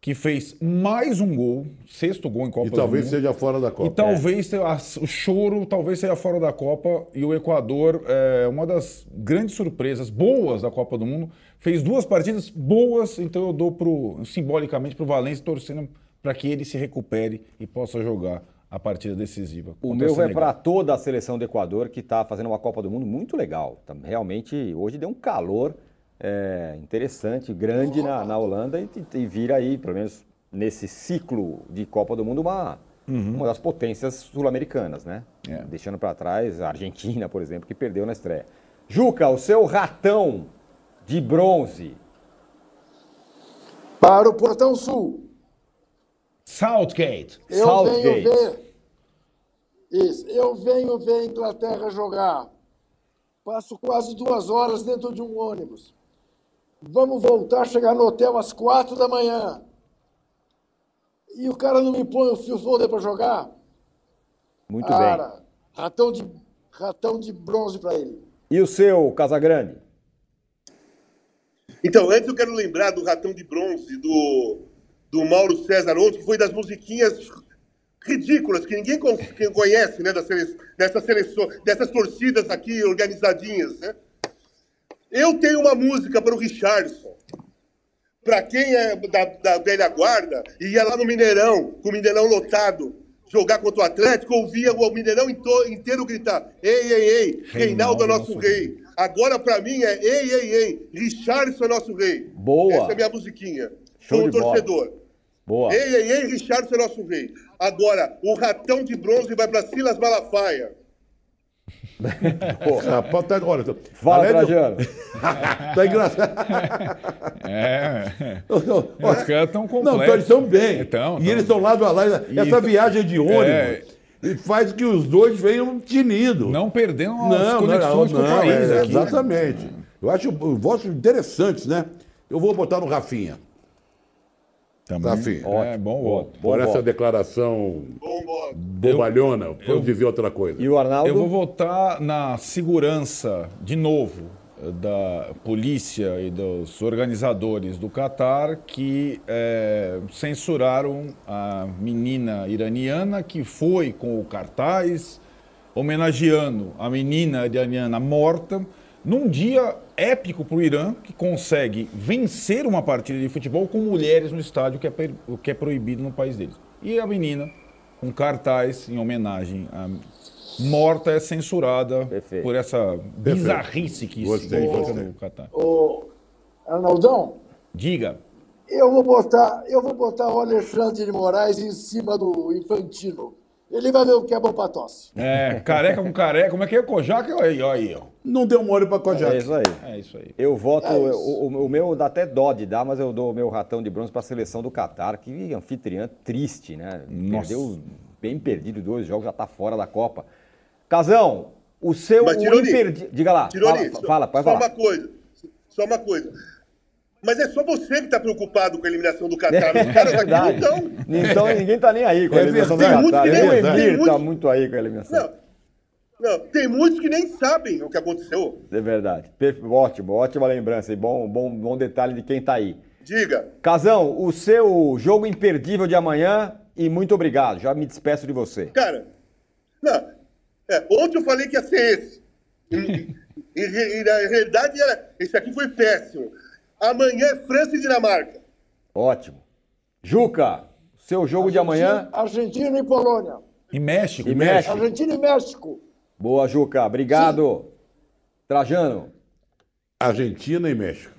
que fez mais um gol, sexto gol em Copa E do talvez Mundo. seja fora da Copa. E talvez a- o choro talvez seja fora da Copa e o Equador é uma das grandes surpresas boas da Copa do Mundo. Fez duas partidas boas, então eu dou pro, simbolicamente para o Valência torcendo para que ele se recupere e possa jogar a partida decisiva. O meu vai Senegal. para toda a seleção do Equador, que está fazendo uma Copa do Mundo muito legal. Realmente, hoje deu um calor é, interessante, grande na, na Holanda e, e vira aí, pelo menos nesse ciclo de Copa do Mundo, uma, uma das potências sul-americanas, né? É. Deixando para trás a Argentina, por exemplo, que perdeu na estreia. Juca, o seu ratão de bronze. Para o Portão Sul. Southgate. Eu Southgate. venho ver. Isso. Eu venho ver a Inglaterra jogar. Passo quase duas horas dentro de um ônibus. Vamos voltar, chegar no hotel às quatro da manhã. E o cara não me põe o Phil Foden para jogar? Muito bem. Cara, ratão de, ratão de bronze para ele. E o seu, Casagrande? Então, antes eu quero lembrar do ratão de bronze do, do Mauro César ontem, que foi das musiquinhas ridículas que ninguém conhece, né, das sele, dessas seleções, dessas torcidas aqui organizadinhas, né? Eu tenho uma música para o Richardson. Para quem é da, da velha guarda e ia lá no Mineirão, com o Mineirão lotado, jogar contra o Atlético, ouvia o Mineirão inteiro gritar: Ei, ei, ei, Reinaldo é nosso rei. Agora, para mim, é Ei, ei, ei, Richardson é nosso rei. Boa. Essa é a minha musiquinha. Show Como de bola. torcedor. Boa. Ei, ei, ei, Richardson é nosso rei. Agora, o ratão de bronze vai para Silas Malafaia. Rapaz, tá, olha, Fala, além do- Trajano. [laughs] tá engraçado. [laughs] É. [laughs] Olha, Os caras estão Não, completos. então eles estão bem. Então, e então. eles estão lado a lado. Essa E- viagem de ônibus É. faz que os dois venham tinindo. Não perdendo as não, conexões não, com o país é, aqui. né? Exatamente. Eu acho votos interessantes, né? Eu vou botar no Rafinha. Também. Rafinha. É, bom voto. Bom Por essa voto. declaração Bom bobalhona, para eu dizer outra coisa. E o Arnaldo? Eu vou votar na segurança, de novo. da polícia e dos organizadores do Catar que é, censuraram a menina iraniana que foi com o cartaz homenageando a menina iraniana morta num dia épico para o Irã, que consegue vencer uma partida de futebol com mulheres no estádio, que é, o que é proibido no país deles. E a menina, com cartaz em homenagem à morta, é censurada Perfeito. por essa bizarrice que gostei, fica no Catar. Ô, Arnaldão. Diga. Eu vou botar, eu vou botar o Alexandre de Moraes em cima do Infantino. Ele vai ver o que é bom pra tosse. É, careca com careca. Como é que é? Kojak? Olha aí, olha aí, ó. Não deu mole pra Kojak. É isso aí. É isso aí. Eu voto, é o, o, meu dá até dó de dar, mas eu dou o meu ratão de bronze pra seleção do Catar, que anfitriã triste, né? Nossa. Perdeu bem perdido dois jogos, já tá fora da Copa. Casão, o seu mas, imperdível... Diga lá, Tironi, fala, fala, pode só falar. Só uma coisa, só uma coisa. Mas é só você que está preocupado com a eliminação do Qatar. Os caras aqui não estão. Então ninguém está nem aí com a é eliminação do Qatar. Nem o Emir está muito aí com a eliminação. Não, não, tem muitos que nem sabem o que aconteceu. É verdade. Ótimo, ótima lembrança e bom, bom, bom detalhe de quem está aí. Diga. Casão, o seu jogo imperdível de amanhã e muito obrigado. Já me despeço de você. Cara, não, é, ontem eu falei que ia ser esse. E, e, e na realidade, era, esse aqui foi péssimo. Amanhã é França e Dinamarca. Ótimo. Juca, seu jogo Argentina, de amanhã? Argentina e Polônia. E México. E México. Argentina e México. Boa, Juca. Obrigado. Sim. Trajano. Argentina e México.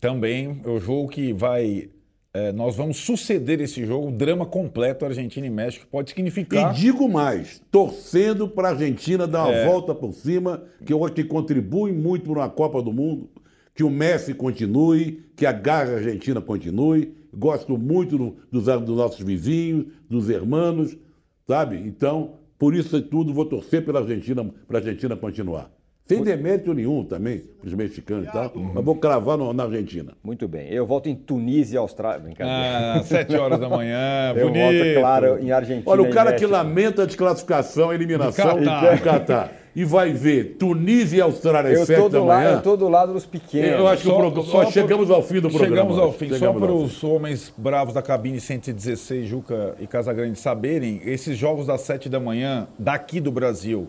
Também o jogo que vai. É, nós vamos suceder esse jogo, drama completo Argentina e México, pode significar. E digo mais, torcendo para a Argentina dar uma é. volta por cima, que eu acho que contribui muito para a Copa do Mundo que o Messi continue, que a garra argentina continue. Gosto muito do, dos, dos nossos vizinhos, dos hermanos, sabe? Então, por isso tudo, vou torcer pela Argentina, para a Argentina continuar. Sem demérito nenhum também, para os mexicanos e tal, mas vou cravar no, na Argentina. Muito bem. Eu volto em Tunísia e Austrália. Brincadeira. Ah, sete horas da manhã, [laughs] Eu bonito. volto, claro, em Argentina. Olha, o cara que lamenta a desclassificação, a eliminação do Catar. Catar e vai ver Tunísia e Austrália às 7 da manhã. eu estou do lado dos pequenos. Eu acho que só, o só chegamos ao fim do programa. Chegamos ao fim. Chegamos só para os homens bravos da cabine 116, Juca e Casagrande saberem, esses jogos das 7 da manhã, daqui do Brasil,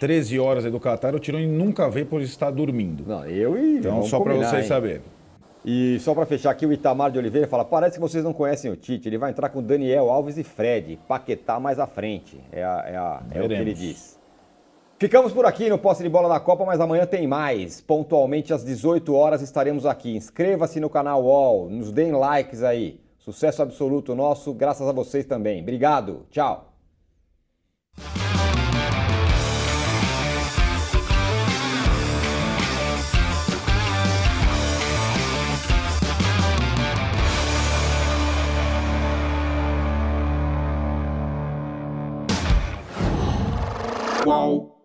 13 horas do Catar, o Tironi nunca vê por estar dormindo. Não, eu e. Então, só para vocês hein? saberem. E só para fechar aqui, o Itamar de Oliveira fala: parece que vocês não conhecem o Tite. Ele vai entrar com Daniel Alves e Fred, Paquetá mais à frente. É, a, é, a, é o que ele diz. Ficamos por aqui no Posse de Bola da Copa, mas amanhã tem mais. Pontualmente às 18 horas estaremos aqui. Inscreva-se no canal UOL, nos deem likes aí. Sucesso absoluto nosso, graças a vocês também. Obrigado, tchau. Qual?